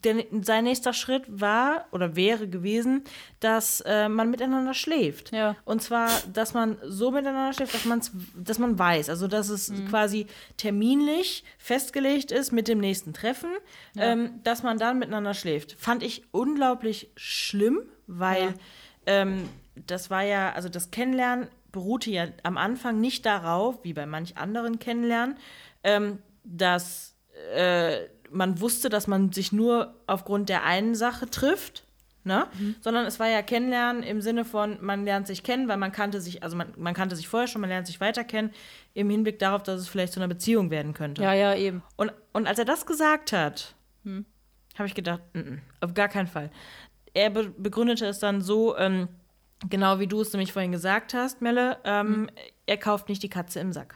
der, sein nächster Schritt war oder wäre gewesen, dass äh, man miteinander schläft. Ja. Und zwar, dass man so miteinander schläft, dass, man's, dass man weiß, also dass es Mhm. quasi terminlich festgelegt ist mit dem nächsten Treffen, ähm, dass man dann miteinander schläft. Fand ich unglaublich schlimm, weil ähm, das war ja, also das Kennenlernen beruhte ja am Anfang nicht darauf, wie bei manch anderen Kennenlernen, ähm, dass äh, man wusste, dass man sich nur aufgrund der einen Sache trifft, ne? Sondern es war ja Kennenlernen im Sinne von, man lernt sich kennen, weil man kannte sich, also man, man kannte sich vorher schon, man lernt sich weiter kennen, im Hinblick darauf, dass es vielleicht zu einer Beziehung werden könnte. Ja, ja, eben. Und, und als er das gesagt hat, habe ich gedacht, mm, mm, auf gar keinen Fall. Er be begründete es dann so, ähm, genau wie du es nämlich vorhin gesagt hast, Melle, ähm, er kauft nicht die Katze im Sack.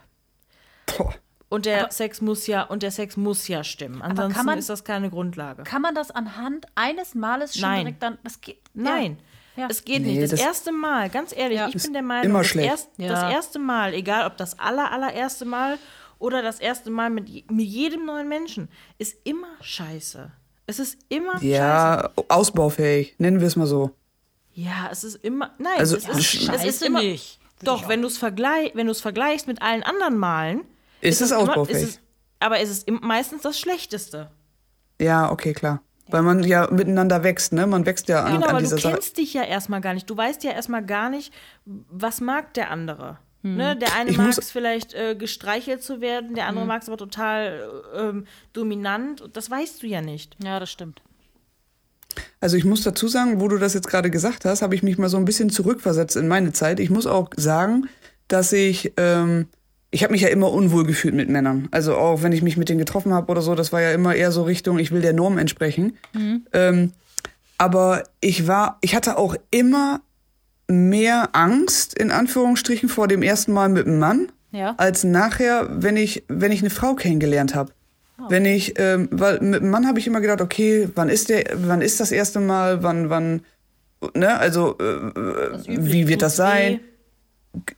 Boah. Und der Sex muss ja, und der Sex muss ja stimmen. Ansonsten man- ist das keine Grundlage. Kann man das anhand eines Males schon Nein. direkt dann. Das geht. Nein. Ja. Es geht Nee, nicht. Das, das- erste Mal, ganz ehrlich, Ja. ich bin der Meinung, immer das, schlecht. erst, Ja. das erste Mal, egal ob das aller, allererste Mal oder das erste Mal mit, mit jedem neuen Menschen, ist immer scheiße. Es ist immer scheiße. Ja, ausbaufähig, nennen wir es mal so. Ja, es ist immer. Nein, Also, es ist, es scheiße ist immer. nicht. Doch, wenn du es vergleich, wenn du es vergleichst mit allen anderen Malen, Ist es immer- ausbaufähig? ist es, aber es ist im- meistens das Schlechteste. Ja, okay, klar. Weil man ja miteinander wächst, ne? Man wächst ja an, Genau, an du dieser Sache. kennst dich ja erstmal gar nicht. Du weißt ja erstmal gar nicht, was mag der andere. Ne? Der eine mag es vielleicht äh, gestreichelt zu werden, der andere mag es aber total äh, ähm, dominant. Und Das weißt du ja nicht. Ja, das stimmt. Also ich muss dazu sagen, wo du das jetzt gerade gesagt hast, habe ich mich mal so ein bisschen zurückversetzt in meine Zeit. Ich muss auch sagen, dass ich, ähm, ich habe mich ja immer unwohl gefühlt mit Männern. Also auch wenn ich mich mit denen getroffen habe oder so, das war ja immer eher so Richtung, ich will der Norm entsprechen. Ähm, aber ich war, ich hatte auch immer mehr Angst, in Anführungsstrichen, vor dem ersten Mal mit einem Mann, Ja. als nachher, wenn ich, wenn ich eine Frau kennengelernt habe. Wenn ich, ähm, weil mit einem Mann habe ich immer gedacht, okay, wann ist der, wann ist das erste Mal, wann, wann, ne, also äh, wie wird das sein?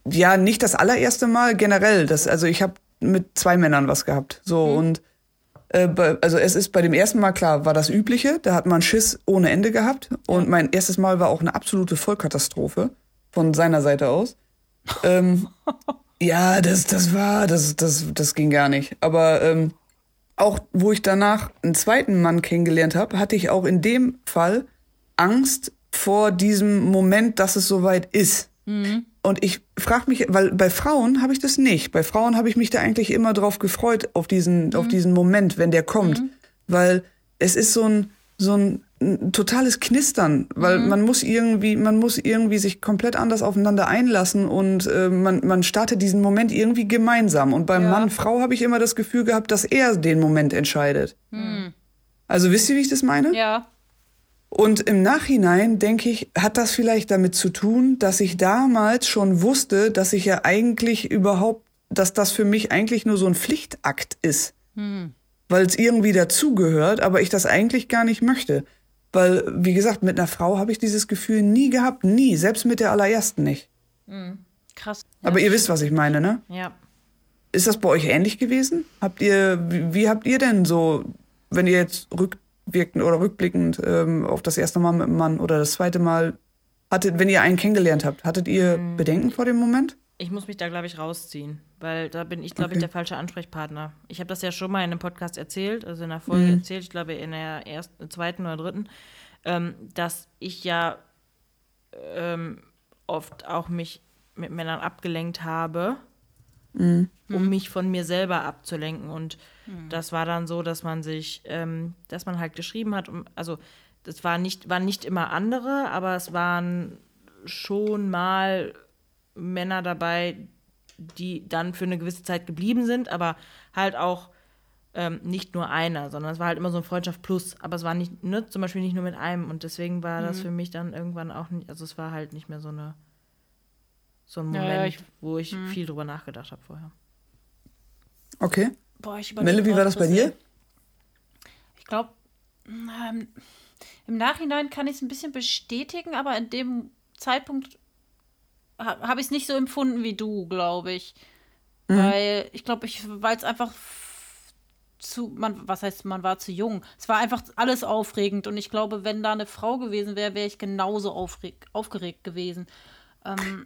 Ja, nicht das allererste Mal, generell. Das, also ich habe mit zwei Männern was gehabt. So und äh, also es ist bei dem ersten Mal klar, war das übliche. Da hat man Schiss ohne Ende gehabt. Und mein erstes Mal war auch eine absolute Vollkatastrophe von seiner Seite aus. ähm, ja, das, das war, das, das, das ging gar nicht. Aber ähm, auch wo ich danach einen zweiten Mann kennengelernt habe, hatte ich auch in dem Fall Angst vor diesem Moment, dass es soweit ist. Und ich frage mich, weil bei Frauen habe ich das nicht. Bei Frauen habe ich mich da eigentlich immer drauf gefreut, auf diesen, auf diesen Moment, wenn der kommt. Weil es ist so ein, so ein, ein totales Knistern, weil man muss irgendwie, man muss irgendwie sich komplett anders aufeinander einlassen und äh, man, man startet diesen Moment irgendwie gemeinsam. Und beim Mann, Frau habe ich immer das Gefühl gehabt, dass er den Moment entscheidet. Also wisst ihr, wie ich das meine? Ja. Und im Nachhinein denke ich, hat das vielleicht damit zu tun, dass ich damals schon wusste, dass ich ja eigentlich überhaupt, dass das für mich eigentlich nur so ein Pflichtakt ist. Weil es irgendwie dazugehört, aber ich das eigentlich gar nicht möchte. Weil, wie gesagt, mit einer Frau habe ich dieses Gefühl nie gehabt, nie, selbst mit der allerersten nicht. Krass. Aber ihr wisst, was ich meine, ne? Ja. Ist das bei euch ähnlich gewesen? Habt ihr, wie, wie habt ihr denn so, wenn ihr jetzt rückwirkend oder rückblickend ähm, auf das erste Mal mit einem Mann oder das zweite Mal hattet, wenn ihr einen kennengelernt habt, hattet ihr Mhm. Bedenken vor dem Moment? Ich muss mich da, glaube ich, rausziehen, weil da bin ich, glaube ich, Okay. der falsche Ansprechpartner. Ich habe das ja schon mal in einem Podcast erzählt, also in einer Folge erzählt, ich glaube in der ersten, zweiten oder dritten, ähm, dass ich ja ähm, oft auch mich mit Männern abgelenkt habe, um mich von mir selber abzulenken. Und das war dann so, dass man sich, ähm, dass man halt geschrieben hat, um, also das war nicht, waren nicht immer andere, aber es waren schon mal Männer dabei, die dann für eine gewisse Zeit geblieben sind, aber halt auch ähm, nicht nur einer, sondern es war halt immer so ein Freundschaft plus, aber es war nicht, ne, zum Beispiel nicht nur mit einem und deswegen war das für mich dann irgendwann auch nicht, also es war halt nicht mehr so eine so ein Moment, ja, ich- wo ich viel drüber nachgedacht habe vorher. Okay. Boah, ich Melle, wie war das bei dir? Ich glaube, Ähm, Im Nachhinein kann ich es ein bisschen bestätigen, aber in dem Zeitpunkt ha habe ich es nicht so empfunden wie du, glaube ich. Weil ich glaube, ich, weil es einfach zu, man, was heißt, man war zu jung. Es war einfach alles aufregend und ich glaube, wenn da eine Frau gewesen wäre, wäre ich genauso aufgeregt gewesen.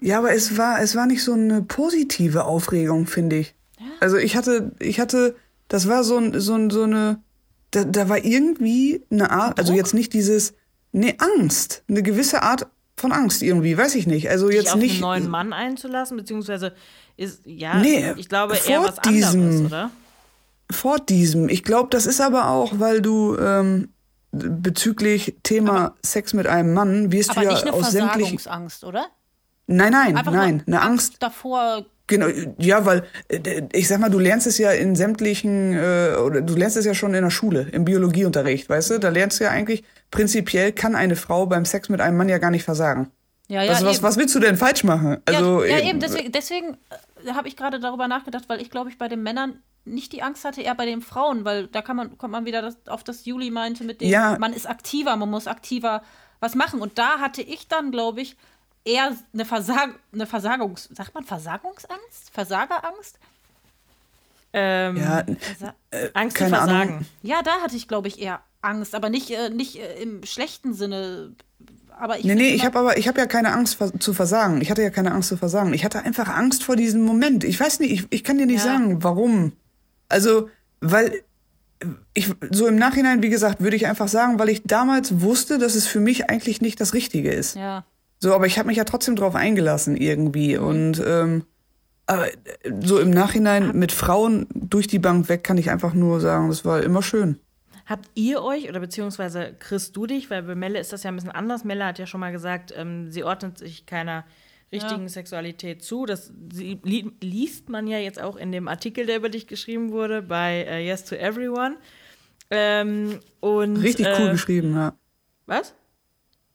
Ja, aber es war, es war nicht so eine positive Aufregung, finde ich. Also ich hatte, ich hatte, das war so, ein, so, ein, so eine, da, da war irgendwie eine Art, also jetzt nicht dieses, ne, Angst, eine gewisse Art von Angst irgendwie, weiß ich nicht. Also Dich jetzt auf nicht. einen neuen Mann einzulassen, beziehungsweise ist, ja, Nee, ich glaube vor eher was diesem- anderes, oder? vor diesem. Ich glaube, das ist aber auch, weil du ähm, bezüglich Thema Sex mit einem Mann wirst Aber du ja nicht eine aus sämtlichen. Versagungsangst, oder? Nein, nein, Einfach nein, nur eine Angst. davor. Genau, ja, weil äh, ich sag mal, du lernst es ja in sämtlichen, äh, oder du lernst es ja schon in der Schule, im Biologieunterricht, weißt du? Da lernst du ja eigentlich, prinzipiell kann eine Frau beim Sex mit einem Mann ja gar nicht versagen. Ja, ja, was, was, eben. was willst du denn falsch machen? Also, ja, ja äh, eben, deswegen, deswegen äh, habe ich gerade darüber nachgedacht, weil ich glaube, ich bei den Männern nicht die Angst hatte, eher bei den Frauen, weil da kann man, kommt man wieder das, auf das Juli meinte mit dem, Ja. man ist aktiver, man muss aktiver was machen. Und da hatte ich dann, glaube ich, eher eine, Versag eine Versagungs... Sagt man Versagungsangst? Versagerangst? Ähm, ja, Versa Angst zu keine Ahnung. versagen. ja, da hatte ich, glaube ich, eher Angst, aber nicht, äh, nicht äh, im schlechten Sinne. Aber ich Nee, nee, ich habe aber, ich habe ja keine Angst zu versagen. Ich hatte ja keine Angst zu versagen. Ich hatte einfach Angst vor diesem Moment. Ich weiß nicht, ich, ich kann dir nicht Ja. sagen, warum. Also, weil ich so im Nachhinein, wie gesagt, würde ich einfach sagen, weil ich damals wusste, dass es für mich eigentlich nicht das Richtige ist. Ja. So, aber ich habe mich ja trotzdem drauf eingelassen irgendwie und ähm, aber äh, so im Nachhinein mit Frauen durch die Bank weg kann ich einfach nur sagen, das war immer schön. Habt ihr euch, oder beziehungsweise Chris, du dich, weil bei Melle ist das ja ein bisschen anders. Melle hat ja schon mal gesagt, ähm, sie ordnet sich keiner richtigen Ja. Sexualität zu. Das sie, li liest man ja jetzt auch in dem Artikel, der über dich geschrieben wurde, bei äh, Yes to Everyone. Ähm, und, Richtig cool äh, geschrieben, ja. Was?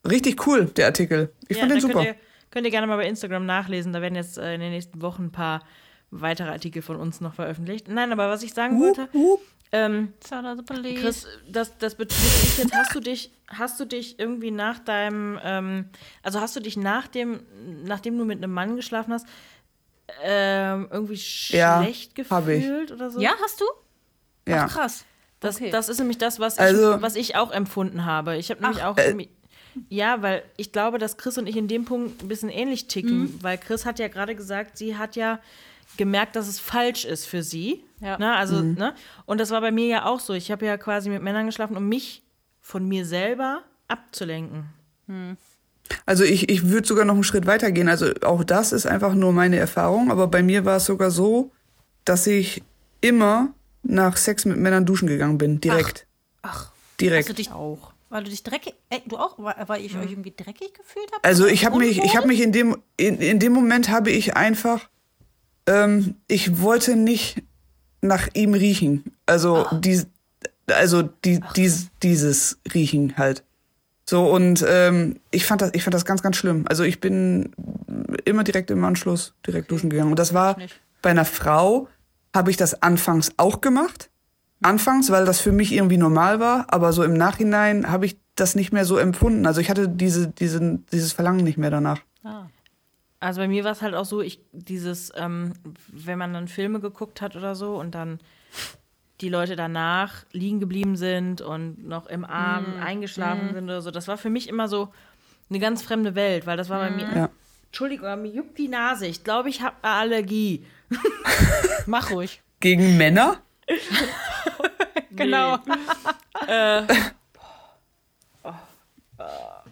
Richtig cool, der Artikel. Ich fand da den super. Könnt ihr, könnt ihr gerne mal bei Instagram nachlesen. Da werden jetzt äh, in den nächsten Wochen ein paar weitere Artikel von uns noch veröffentlicht. Nein, aber was ich sagen Hup, wollte, hup. ähm. Chris, das, das betrifft dich jetzt. Hast du dich, hast du dich irgendwie nach deinem, ähm, also hast du dich nach dem, nachdem du mit einem Mann geschlafen hast, ähm, irgendwie Ja, schlecht gefühlt oder so? ja, hast du? Ja. Ach, krass. Das, Okay. das ist nämlich das, was ich, Also- was ich auch empfunden habe. Ich habe nämlich auch Äh. Ja, weil ich glaube, dass Chris und ich in dem Punkt ein bisschen ähnlich ticken, Mhm. weil Chris hat ja gerade gesagt, sie hat ja gemerkt, dass es falsch ist für sie. Ja. Ne? Also, Mhm. ne? Und das war bei mir ja auch so. Ich habe ja quasi mit Männern geschlafen, um mich von mir selber abzulenken. Also ich, ich würde sogar noch einen Schritt weiter gehen. Also auch das ist einfach nur meine Erfahrung, aber bei mir war es sogar so, dass ich immer nach Sex mit Männern duschen gegangen bin. Direkt. Ach, Direkt. hast du dich Auch. Weil du dich dreckig, ey, du auch, weil, ich euch irgendwie dreckig gefühlt habe? Also ich habe mich, ich habe mich in dem, in, in dem Moment habe ich einfach, ähm, ich wollte nicht nach ihm riechen. Also dies, also die, dies, dieses Riechen halt. So und ähm, ich fand das, ich fand das ganz, ganz schlimm. Also ich bin immer direkt im Anschluss direkt duschen gegangen. Und das war bei einer Frau habe ich das anfangs auch gemacht. Anfangs, weil das für mich irgendwie normal war, aber so im Nachhinein habe ich das nicht mehr so empfunden. Also ich hatte diese, diese, dieses Verlangen nicht mehr danach. Ah. Also bei mir war es halt auch so, ich dieses, ähm, wenn man dann Filme geguckt hat oder so und dann die Leute danach liegen geblieben sind und noch im Arm eingeschlafen sind oder so, das war für mich immer so eine ganz fremde Welt, weil das war bei mir. Ja. Entschuldigung, mir juckt die Nase. Ich glaube, ich habe eine Allergie. Mach ruhig. Gegen Männer? Genau. äh, oh, äh,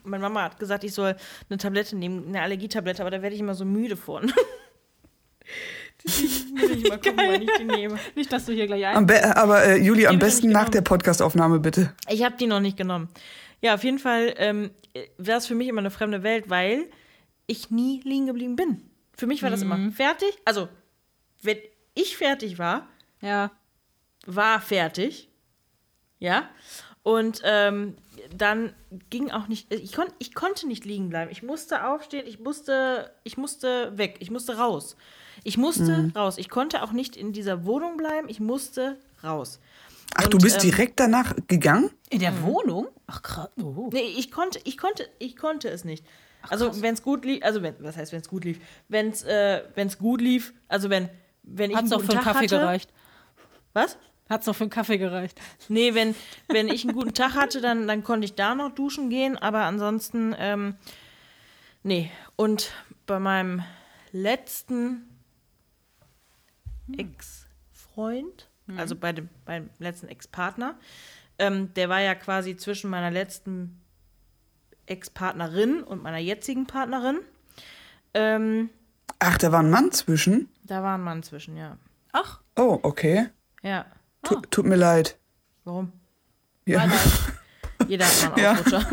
meine Mama hat gesagt, ich soll eine Tablette nehmen, eine Allergietablette, aber da werde ich immer so müde von. Deswegen muss ich mal gucken, wann ich die nehme. Nicht, dass du hier gleich ein. Aber äh, Juli, am besten nach genommen. der Podcastaufnahme bitte. Ich habe die noch nicht genommen. Ja, auf jeden Fall ähm, war es für mich immer eine fremde Welt, weil ich nie liegen geblieben bin. Für mich war das immer fertig. Also, wenn ich fertig war, Ja. war fertig. Ja. Und ähm, dann ging auch nicht, ich, kon, ich konnte nicht liegen bleiben. Ich musste aufstehen, ich musste, ich musste weg, ich musste raus. Ich musste raus. Ich konnte auch nicht in dieser Wohnung bleiben, ich musste raus. Ach, du Und, bist ähm, direkt danach gegangen? In der Wohnung? Ach, krass. Oh. Nee, ich konnte, ich konnte, ich konnte es nicht. Also wenn es gut lief, also wenn, was heißt, wenn es gut lief? Wenn es äh, wenn's gut lief, also wenn, wenn ich Hat's einen noch guten für einen Kaffee hatte, gereicht? Was? Hat's noch für einen Kaffee gereicht? Nee, wenn, wenn ich einen guten Tag hatte, dann, dann konnte ich da noch duschen gehen, aber ansonsten, ähm, nee. Und bei meinem letzten Ex-Freund, also bei dem beim letzten Ex-Partner, ähm, der war ja quasi zwischen meiner letzten Ex-Partnerin und meiner jetzigen Partnerin. Ähm, Ach, da war ein Mann zwischen? da war ein Mann zwischen, ja. Ach, Oh, okay. Ja. Tu, Tut mir leid. Warum? Ja. Jeder hat mal einen Ja. Ausrutscher.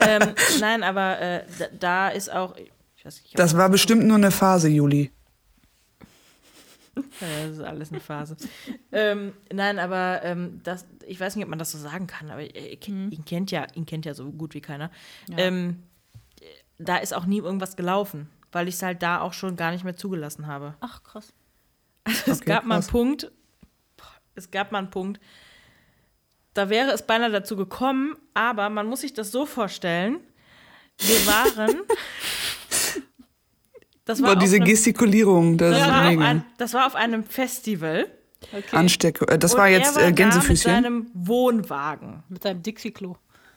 ähm, nein, aber äh, da, da ist auch. Ich weiß nicht, Das war bestimmt nur eine Phase, Juli. Ja, das ist alles eine Phase. ähm, nein, aber ähm, das, ich weiß nicht, ob man das so sagen kann, aber äh, ihn, ihn kennt ja, ihn kennt ja so gut wie keiner. Ähm, da ist auch nie irgendwas gelaufen, weil ich es halt da auch schon gar nicht mehr zugelassen habe. ach krass. Es Okay, gab mal einen krass. Punkt, es gab mal einen Punkt, da wäre es beinahe dazu gekommen, aber man muss sich das so vorstellen, wir waren. Das war, War auf diese einem, Gestikulierung, das, das, war ein, das war auf einem Festival. Ansteckung. Äh, das und war jetzt er war äh, da Gänsefüßchen. mit seinem Wohnwagen. Mit seinem Dixie-Klo.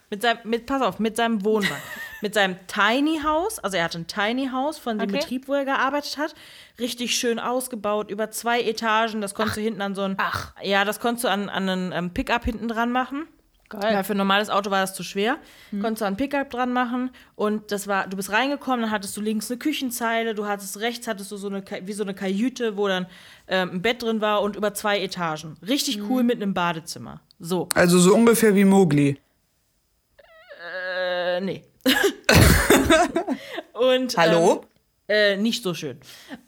Mit seinem, mit, pass auf, mit seinem Wohnwagen. mit seinem Tiny House, also er hatte ein Tiny House von dem Okay. Betrieb, wo er gearbeitet hat. Richtig schön ausgebaut, über zwei Etagen. Das konntest du hinten an so ein. Ach. Ja, das konntest du an, an einen ähm, Pickup hinten dran machen. Geil. Ja, für ein normales Auto war das zu schwer. Konntest du einen Pickup dran machen und das war, du bist reingekommen, dann hattest du links eine Küchenzeile, du hattest rechts hattest du so eine wie so eine Kajüte, wo dann ähm, ein Bett drin war und über zwei Etagen. Richtig cool mit einem Badezimmer. So. Also so ungefähr wie Mowgli. Äh, nee. und Hallo? Ähm, äh, nicht so schön.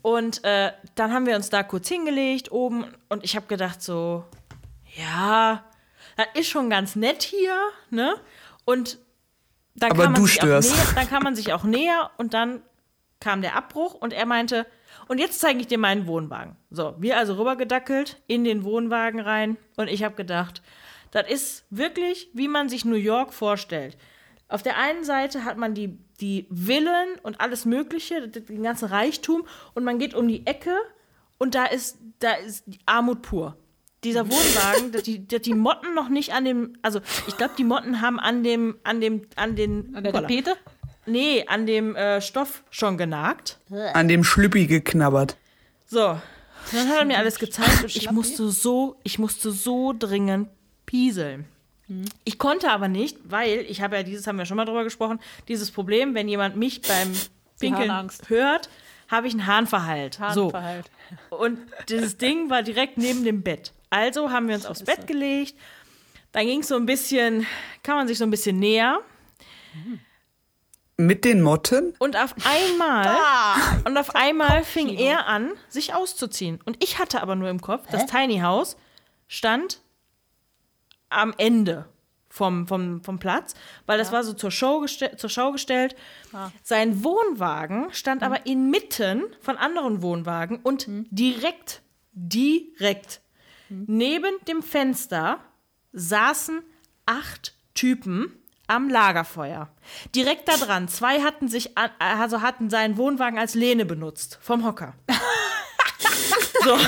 Und äh, dann haben wir uns da kurz hingelegt oben und ich habe gedacht so, ja, das ist schon ganz nett hier, ne? Und dann Aber kam man du sich auch störst. näher, dann kam man sich auch näher und dann kam der Abbruch und er meinte, und jetzt zeige ich dir meinen Wohnwagen. So, wir also rübergedackelt in den Wohnwagen rein und ich habe gedacht, das ist wirklich, wie man sich New York vorstellt. Auf der einen Seite hat man die, die Villen und alles Mögliche, den ganzen Reichtum und man geht um die Ecke und da ist, da ist die Armut pur. Dieser Wohnwagen, dass die, dass die Motten noch nicht an dem, also ich glaube, die Motten haben an dem, an dem, an den, An der Hoppala. Tapete? nee, an dem äh, Stoff schon genagt. An dem Schlüppi geknabbert. So, dann hat er mir alles gezeigt und ich musste so, ich musste so dringend pieseln. Ich konnte aber nicht, weil ich habe ja dieses, haben wir schon mal drüber gesprochen, dieses Problem, wenn jemand mich beim Pinkeln hört, habe ich einen Harnverhalt. Harnverhalt. So. Und dieses Ding war direkt neben dem Bett. Also haben wir uns aufs Bett gelegt. Dann ging es so ein bisschen, kann man sich so ein bisschen näher. Mit den Motten? Und auf einmal, und auf einmal fing er an, sich auszuziehen. Und ich hatte aber nur im Kopf, das Tiny House stand am Ende vom, vom, vom Platz, weil das war so zur, Show zur Schau gestellt. Sein Wohnwagen stand aber inmitten von anderen Wohnwagen und direkt, direkt neben dem Fenster saßen acht Typen am Lagerfeuer. Direkt da dran. Zwei hatten sich also hatten seinen Wohnwagen als Lehne benutzt vom Hocker. so.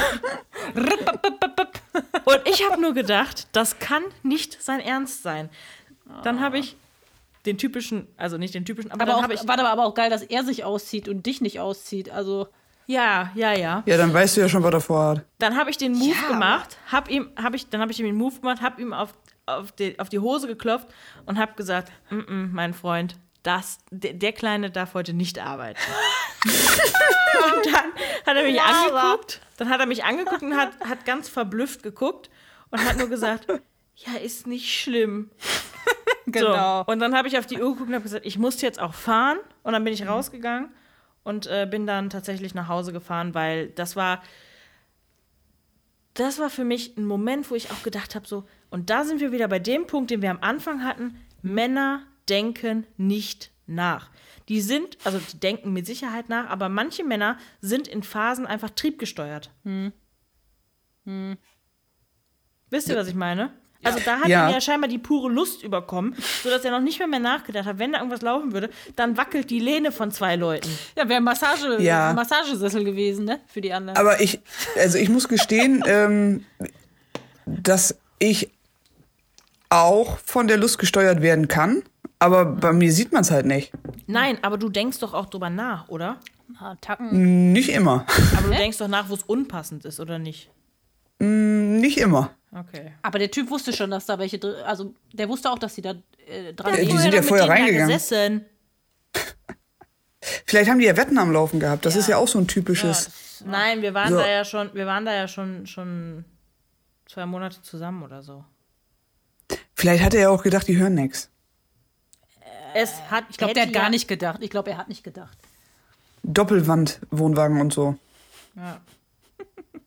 Und ich habe nur gedacht, das kann nicht sein Ernst sein. Dann habe ich den typischen, also nicht den typischen, aber, Aber dann auch, habe ich war aber auch geil, dass er sich auszieht und dich nicht auszieht. Also, ja, ja, ja. Ja, dann weißt du ja schon, was er vorhat. Dann habe ich den Move Ja, gemacht, hab ihm, hab ich, dann habe ich ihm den Move gemacht, habe ihm auf, auf, die, auf die Hose geklopft und habe gesagt, mm -mm, mein Freund, das, der, der Kleine darf heute nicht arbeiten. und dann hat er mich angeguckt, dann hat er mich angeguckt und hat, hat ganz verblüfft geguckt und hat nur gesagt, ja, ist nicht schlimm. genau. So. Und dann habe ich auf die Uhr geguckt und habe gesagt, ich muss jetzt auch fahren. Und dann bin ich rausgegangen und äh, bin dann tatsächlich nach Hause gefahren, weil das war, das war für mich ein Moment, wo ich auch gedacht habe, so, und da sind wir wieder bei dem Punkt, den wir am Anfang hatten, Männer denken nicht nach. Die sind, also die denken mit Sicherheit nach, aber manche Männer sind in Phasen einfach triebgesteuert. Wisst ihr, was ich meine? Also da hat Ja. ihn ja scheinbar die pure Lust überkommen, sodass er noch nicht mehr, mehr nachgedacht hat. Wenn da irgendwas laufen würde, dann wackelt die Lehne von zwei Leuten. Ja, wäre Massage, Ja. Massagesessel gewesen, ne? Für die anderen. Aber ich, also ich muss gestehen, ähm, dass ich auch von der Lust gesteuert werden kann, aber bei mir sieht man es halt nicht. Nein, aber du denkst doch auch drüber nach, oder? Tacken. Nicht immer. Aber du denkst doch nach, wo es unpassend ist, oder nicht? Nicht immer. Okay. Aber der Typ wusste schon, dass da welche drin. Also, der wusste auch, dass sie da äh, dran Ja, die gehen. sind ja vorher reingegangen. gesessen. Vielleicht haben die ja Wetten am Laufen gehabt. Das ist ja auch so ein Ja, typisches. das- Nein, wir waren So. da ja schon, wir waren da ja schon, schon zwei Monate zusammen oder so. Vielleicht hat er ja auch gedacht, die hören nichts. Es hat, ich glaube, der hat gar ja- nicht gedacht. Ich glaube, er hat nicht gedacht. Doppelwand, Wohnwagen und so. Ja.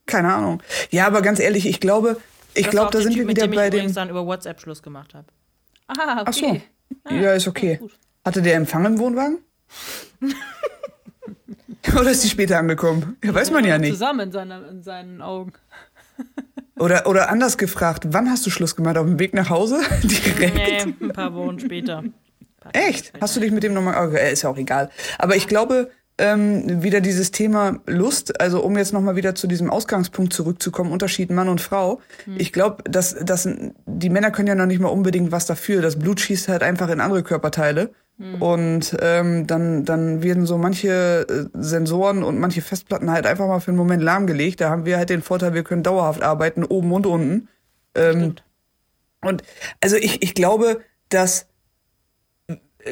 Keine Ahnung. Ja, aber ganz ehrlich, ich glaube, ich glaube, da sind Typ, wir mit wieder dem ich bei übrigens dem. dann über WhatsApp Schluss gemacht habe. Ah, okay. Ach so. Ja, ist okay. gut. Hatte der Empfang im Wohnwagen? Oder ist die später angekommen? Ja, weiß man ja nicht. Zusammen in, seiner, in seinen Augen. Oder, oder anders gefragt, wann hast du Schluss gemacht? Auf dem Weg nach Hause? Direkt? Nee, ein paar Wochen später. Echt? Hast du dich mit dem nochmal. Okay, ist ja auch egal. Aber ich glaube, ähm, wieder dieses Thema Lust, also um jetzt nochmal wieder zu diesem Ausgangspunkt zurückzukommen, Unterschied Mann und Frau. Ich glaube, dass, dass die Männer können ja noch nicht mal unbedingt was dafür. Das Blut schießt halt einfach in andere Körperteile. Und ähm, dann, dann werden so manche äh, Sensoren und manche Festplatten halt einfach mal für einen Moment lahmgelegt. Da haben wir halt den Vorteil, wir können dauerhaft arbeiten, oben und unten. Ähm, und also ich, ich glaube, dass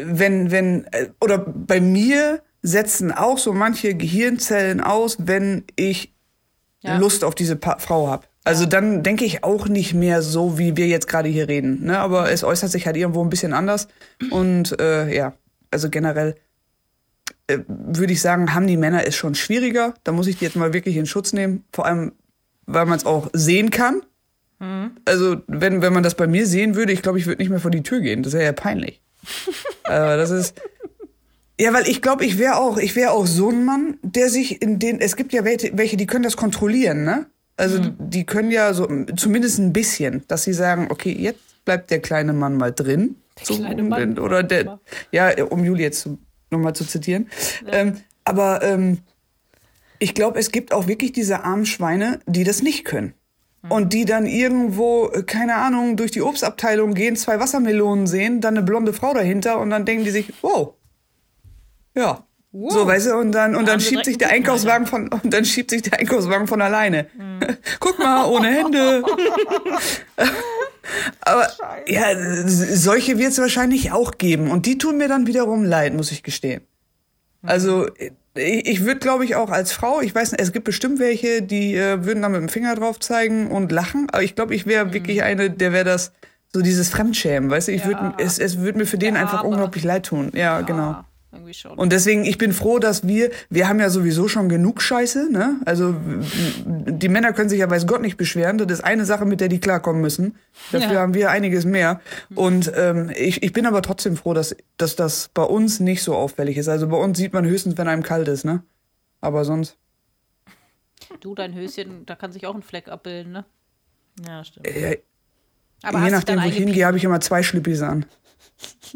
wenn, wenn, äh, oder bei mir setzen auch so manche Gehirnzellen aus, wenn ich Ja. Lust auf diese pa Frau habe. Also dann denke ich auch nicht mehr so, wie wir jetzt gerade hier reden. Ne? Aber es äußert sich halt irgendwo ein bisschen anders. Und äh, ja, also generell äh, würde ich sagen, haben die Männer es schon schwieriger. Da muss ich die jetzt mal wirklich in Schutz nehmen. Vor allem, weil man es auch sehen kann. Also, wenn, wenn man das bei mir sehen würde, ich glaube, ich würde nicht mehr vor die Tür gehen. Das wäre ja peinlich. Aber das ist. Ja, weil ich glaube, ich wäre auch, ich wäre auch so ein Mann, der sich in den, es gibt ja welche, die können das kontrollieren, ne? Also die können ja so zumindest ein bisschen, dass sie sagen, okay, jetzt bleibt der kleine Mann mal drin. so, kleine Mann, oder der, ja, um Juli jetzt nochmal zu zitieren. Ähm, aber ähm, ich glaube, es gibt auch wirklich diese armen Schweine, die das nicht können. Und die dann irgendwo, äh, keine Ahnung, durch die Obstabteilung gehen, zwei Wassermelonen sehen, dann eine blonde Frau dahinter und dann denken die sich, wow. Ja. So, weißt du, und dann, und dann schiebt sich der Einkaufswagen von, und dann schiebt sich der Einkaufswagen von alleine. Guck mal, ohne Hände. Aber ja, s- solche wird es wahrscheinlich auch geben. Und die tun mir dann wiederum leid, muss ich gestehen. Also ich, würde, glaube ich, auch als Frau, ich weiß nicht, es gibt bestimmt welche, die äh, würden da mit dem Finger drauf zeigen und lachen. Aber ich glaube, ich wäre wirklich eine, der wäre das, so dieses Fremdschämen, weißt du? Ich würd, es, es würde mir für den einfach Arme. unglaublich leid tun. Ja, genau. Irgendwie schon. Und deswegen, ich bin froh, dass wir, wir haben ja sowieso schon genug Scheiße, ne? Also die Männer können sich ja weiß Gott nicht beschweren. Das ist eine Sache, mit der die klarkommen müssen. Dafür Ja. haben wir einiges mehr. Und ähm, ich, ich bin aber trotzdem froh, dass, dass das bei uns nicht so auffällig ist. Also bei uns sieht man höchstens, wenn einem kalt ist, ne? Aber sonst. du, dein Höschen, da kann sich auch ein Fleck abbilden, ne? Ja, stimmt. Äh, Aber je nachdem, wo ich hingehe, habe ich immer zwei Schlüppis an.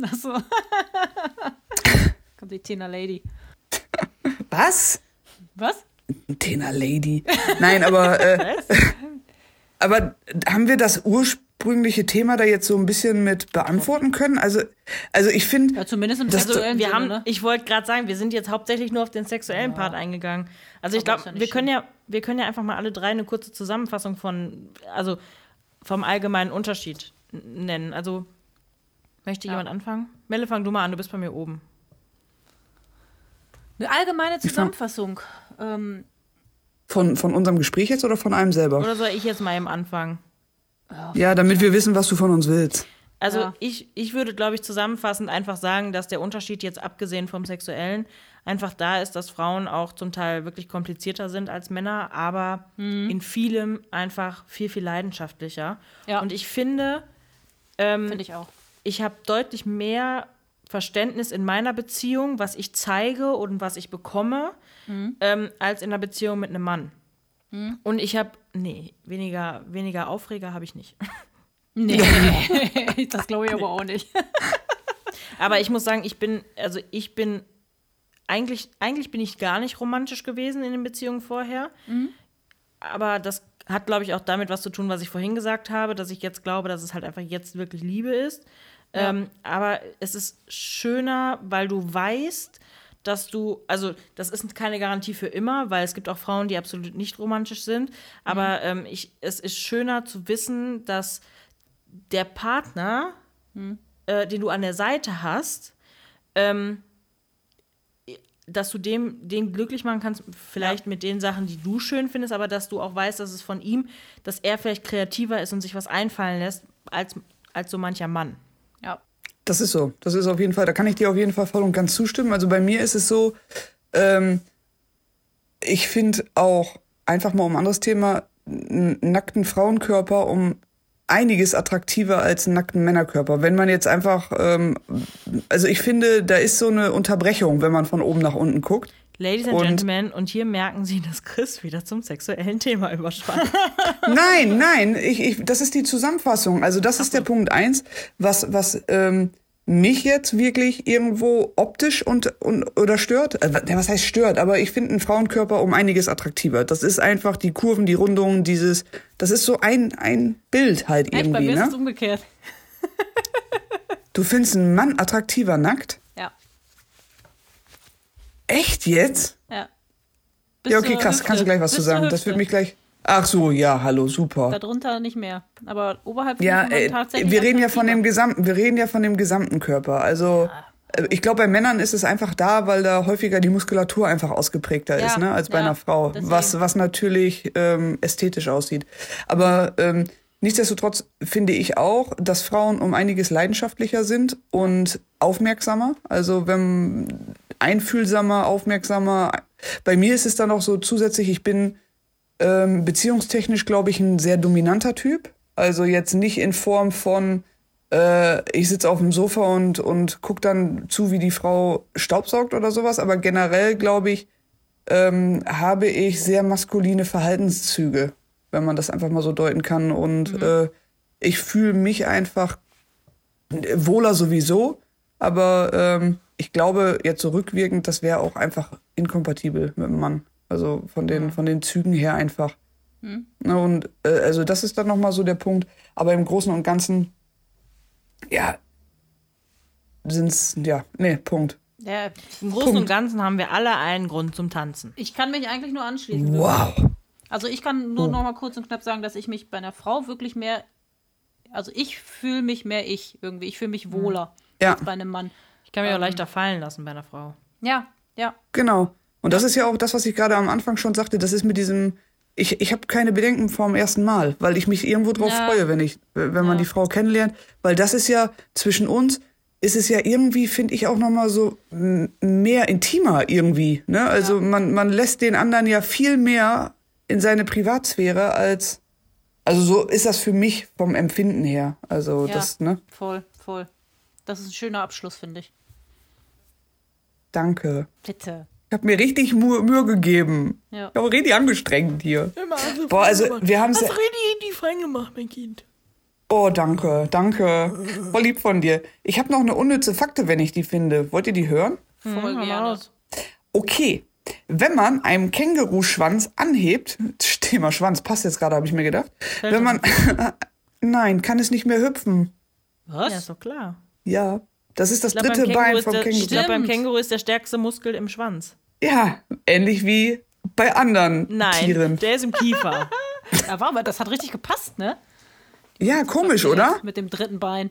Ach so. Kommt die Tina Lady. Was? Was? Tena Lady. Nein, aber, äh, aber haben wir das ursprüngliche Thema da jetzt so ein bisschen mit beantworten können? Also, also ich finde, Ja, zumindest im sexuellen Wir Sinne, haben, ne? ich wollte gerade sagen, wir sind jetzt hauptsächlich nur auf den sexuellen Part eingegangen. Also ich glaube, ja wir können ja, wir können ja einfach mal alle drei eine kurze Zusammenfassung von, also vom allgemeinen Unterschied nennen. Also möchte jemand anfangen? Melle, fang du mal an, du bist bei mir oben. Eine allgemeine Zusammenfassung. Ähm, von, von unserem Gespräch jetzt oder von einem selber? Oder soll ich jetzt mal eben anfangen? Ja, damit wir wissen, was du von uns willst. Also Ja. ich, ich würde, glaube ich, zusammenfassend einfach sagen, dass der Unterschied jetzt abgesehen vom Sexuellen einfach da ist, dass Frauen auch zum Teil wirklich komplizierter sind als Männer, aber in vielem einfach viel, viel leidenschaftlicher. Ja. Und ich finde, ähm, Finde ich auch. ich habe deutlich mehr Verständnis in meiner Beziehung, was ich zeige und was ich bekomme, ähm, als in einer Beziehung mit einem Mann. Und ich habe, nee, weniger, weniger Aufreger habe ich nicht. Nee, das glaube ich aber auch nicht. Aber ich muss sagen, ich bin, also ich bin, eigentlich, eigentlich bin ich gar nicht romantisch gewesen in den Beziehungen vorher. Aber das hat, glaube ich, auch damit was zu tun, was ich vorhin gesagt habe, dass ich jetzt glaube, dass es halt einfach jetzt wirklich Liebe ist. Ähm, aber es ist schöner, weil du weißt, dass du, also das ist keine Garantie für immer, weil es gibt auch Frauen, die absolut nicht romantisch sind. Aber ähm, ich, es ist schöner zu wissen, dass der Partner, äh, den du an der Seite hast, ähm, dass du dem, den glücklich machen kannst, vielleicht mit den Sachen, die du schön findest, aber dass du auch weißt, dass es von ihm, dass er vielleicht kreativer ist und sich was einfallen lässt, als, als so mancher Mann. Das ist so. Das ist auf jeden Fall, da kann ich dir auf jeden Fall voll und ganz zustimmen. Also bei mir ist es so, ähm, ich finde auch, einfach mal um ein anderes Thema, einen nackten Frauenkörper um einiges attraktiver als einen nackten Männerkörper. Wenn man jetzt einfach, ähm, also ich finde, da ist so eine Unterbrechung, wenn man von oben nach unten guckt. Ladies and Und- Gentlemen, und hier merken Sie, dass Chris wieder zum sexuellen Thema überspannt. Nein, nein, ich, ich, das ist die Zusammenfassung. Also das ist der Punkt eins, was, was ähm, mich jetzt wirklich irgendwo optisch und, und oder stört. Äh, was heißt stört? Aber ich finde einen Frauenkörper um einiges attraktiver. Das ist einfach die Kurven, die Rundungen, dieses, das ist so ein, ein Bild halt Echt, bei irgendwie. mir ist es Ne? umgekehrt. Du findest einen Mann attraktiver nackt? Ja. Echt jetzt? Ja. Bis Ja, okay, krass. Hüfte. Kannst du gleich was Bis zu sagen? Das wird mich gleich. Ach so, ja, hallo, super. Darunter nicht mehr. Aber oberhalb Ja, äh, tatsächlich wir reden ja von dem gesamten, wir reden ja von dem gesamten Körper. Also äh, ich glaube, bei Männern ist es einfach da, weil da häufiger die Muskulatur einfach ausgeprägter Ja, ist, ne, als bei ja, einer Frau, deswegen. was was natürlich ähm, ästhetisch aussieht. Aber ähm, nichtsdestotrotz finde ich auch, dass Frauen um einiges leidenschaftlicher sind und aufmerksamer. Also wenn einfühlsamer, aufmerksamer. Bei mir ist es dann auch so zusätzlich, ich bin ähm, beziehungstechnisch, glaube ich, ein sehr dominanter Typ. Also jetzt nicht in Form von, äh, ich sitze auf dem Sofa und, und guck dann zu, wie die Frau staubsaugt oder sowas. Aber generell, glaube ich, ähm, habe ich sehr maskuline Verhaltenszüge, wenn man das einfach mal so deuten kann. Und äh, ich fühle mich einfach wohler sowieso. Aber ähm, ich glaube, jetzt so rückwirkend, das wäre auch einfach inkompatibel mit dem Mann. Also von den, von den Zügen her einfach. Ne, und äh, also das ist dann nochmal so der Punkt. Aber im Großen und Ganzen, ja, sind's, ja, nee, Punkt. Ja, Im Großen und Ganzen haben wir alle einen Grund zum Tanzen. ich kann mich eigentlich nur anschließen. Wow. Also ich kann nur noch mal kurz und knapp sagen, dass ich mich bei einer Frau wirklich mehr, also ich fühle mich mehr ich irgendwie. Ich fühle mich wohler Ja. als bei einem Mann. Ich kann mich auch leichter fallen lassen bei einer Frau. Ja, ja. Genau. Und das ist ja auch das, was ich gerade am Anfang schon sagte. Das ist mit diesem, ich, ich habe keine Bedenken vorm ersten Mal, weil ich mich irgendwo drauf Ja. freue, wenn ich, wenn man Ja. die Frau kennenlernt. Weil das ist ja zwischen uns, ist es ja irgendwie, finde ich, auch nochmal so mehr intimer irgendwie. Ne? Also man, man lässt den anderen ja viel mehr in seine Privatsphäre als, also so ist das für mich vom Empfinden her. Also Ja. das, ne? Voll, voll. Das ist ein schöner Abschluss, finde ich. Danke. Bitte. Ich habe mir richtig Mühe, Mühe gegeben. Ja. Ich habe richtig angestrengt hier. Boah, also wir haben es. Hast Redi die fein gemacht, mein Kind. Oh, danke, danke. Voll lieb von dir. Ich habe noch eine unnütze Fakte, wenn ich die finde. Wollt ihr die hören? Voll hau gerne. Okay. Wenn man einen Känguruschwanz anhebt, Thema Schwanz passt jetzt gerade, habe ich mir gedacht. Wenn man Nein, kann es nicht mehr hüpfen. Was? Ja, ist doch klar. Ja, das ist das glaub, dritte Bein vom der, Känguru. Ich glaube, beim Stimmt. Känguru ist der stärkste Muskel im Schwanz. Ja, ähnlich wie bei anderen Nein, Tieren. der ist im Kiefer. Ja, war aber das hat richtig gepasst, ne? Ja, komisch, oder? Mit dem dritten Bein.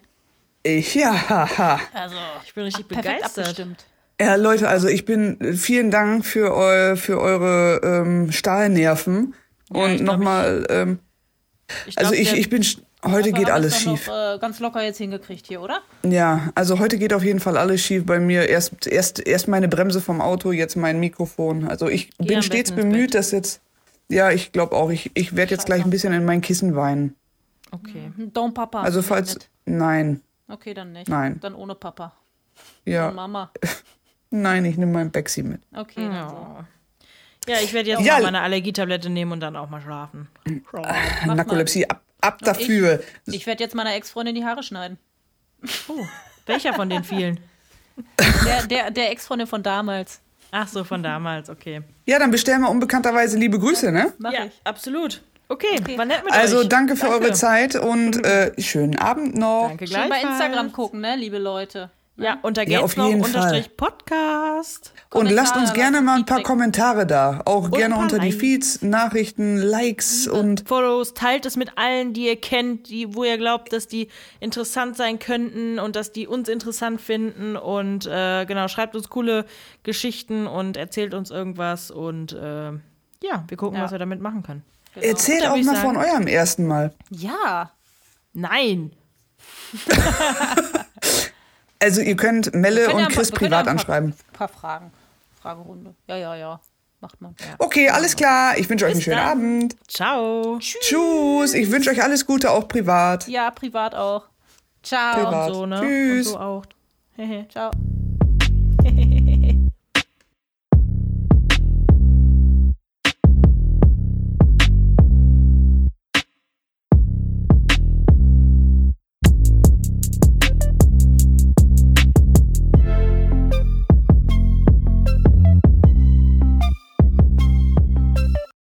Ich, ja, haha. Also, Ich bin richtig perfekt begeistert. abgestimmt. Ja, Leute, also ich bin vielen Dank für, eu, für eure ähm, Stahlnerven. ich Und nochmal, ähm, also ich, ich bin, heute Wir geht alles schief. Noch, äh, ganz locker jetzt hingekriegt hier, oder? Ja, also heute geht auf jeden Fall alles schief bei mir. Erst, erst, erst meine Bremse vom Auto, jetzt mein Mikrofon. Also ich Geh bin stets bemüht, dass jetzt, ja, ich glaube auch, ich, ich werde jetzt gleich ein bisschen in mein Kissen weinen. Okay. Don Papa. Also falls, nein, Okay, dann nicht. Nein. Dann ohne Papa. Und ja, Mama. nein, ich nehme mein Bexi mit. Okay, dann so. Ja. Ja, ich werde jetzt Ja. mal meine Allergietablette nehmen und dann auch mal schlafen. Narkolepsie, ab, ab dafür. Ich werde jetzt meiner Ex-Freundin die Haare schneiden. Oh, welcher von den vielen? Der, der, der Ex-Freundin von damals. Ach so, von damals, okay. Ja, dann bestellen wir unbekannterweise liebe Grüße, ne? Mach ja, ich. absolut. Okay, Okay. war nett mit Also euch. danke für eure Zeit und äh, schönen Abend noch. Danke Schön bei. Instagram gucken, ne, liebe Leute. Ja, unter Ja, auf jeden noch unterstrich Podcast. Und lasst uns Kommentare, gerne mal ein paar. Kommentare da. Auch gerne unter die. Feeds, Nachrichten, Likes und Follows, teilt es mit allen, die ihr kennt, die, wo ihr glaubt, dass die interessant sein könnten und dass die uns interessant finden. Und äh, genau, schreibt uns coole Geschichten und erzählt uns irgendwas. Und äh, ja, wir gucken, Ja. was wir damit machen können. erzählt Dann auch mal von sagen- eurem ersten Mal. Ja. Nein! Also ihr könnt Melle und ja Chris privat ja ein anschreiben. Paar, paar Fragen. Fragerunde. Ja, ja, ja. Macht man. Ja. Okay, alles klar. Ich wünsche euch einen schönen dann. Abend. Ciao! Tschüss. Ich wünsche euch alles Gute, auch privat. ja, privat auch. Ciao. Privat. So, ne? Tschüss. Und so auch. Ciao.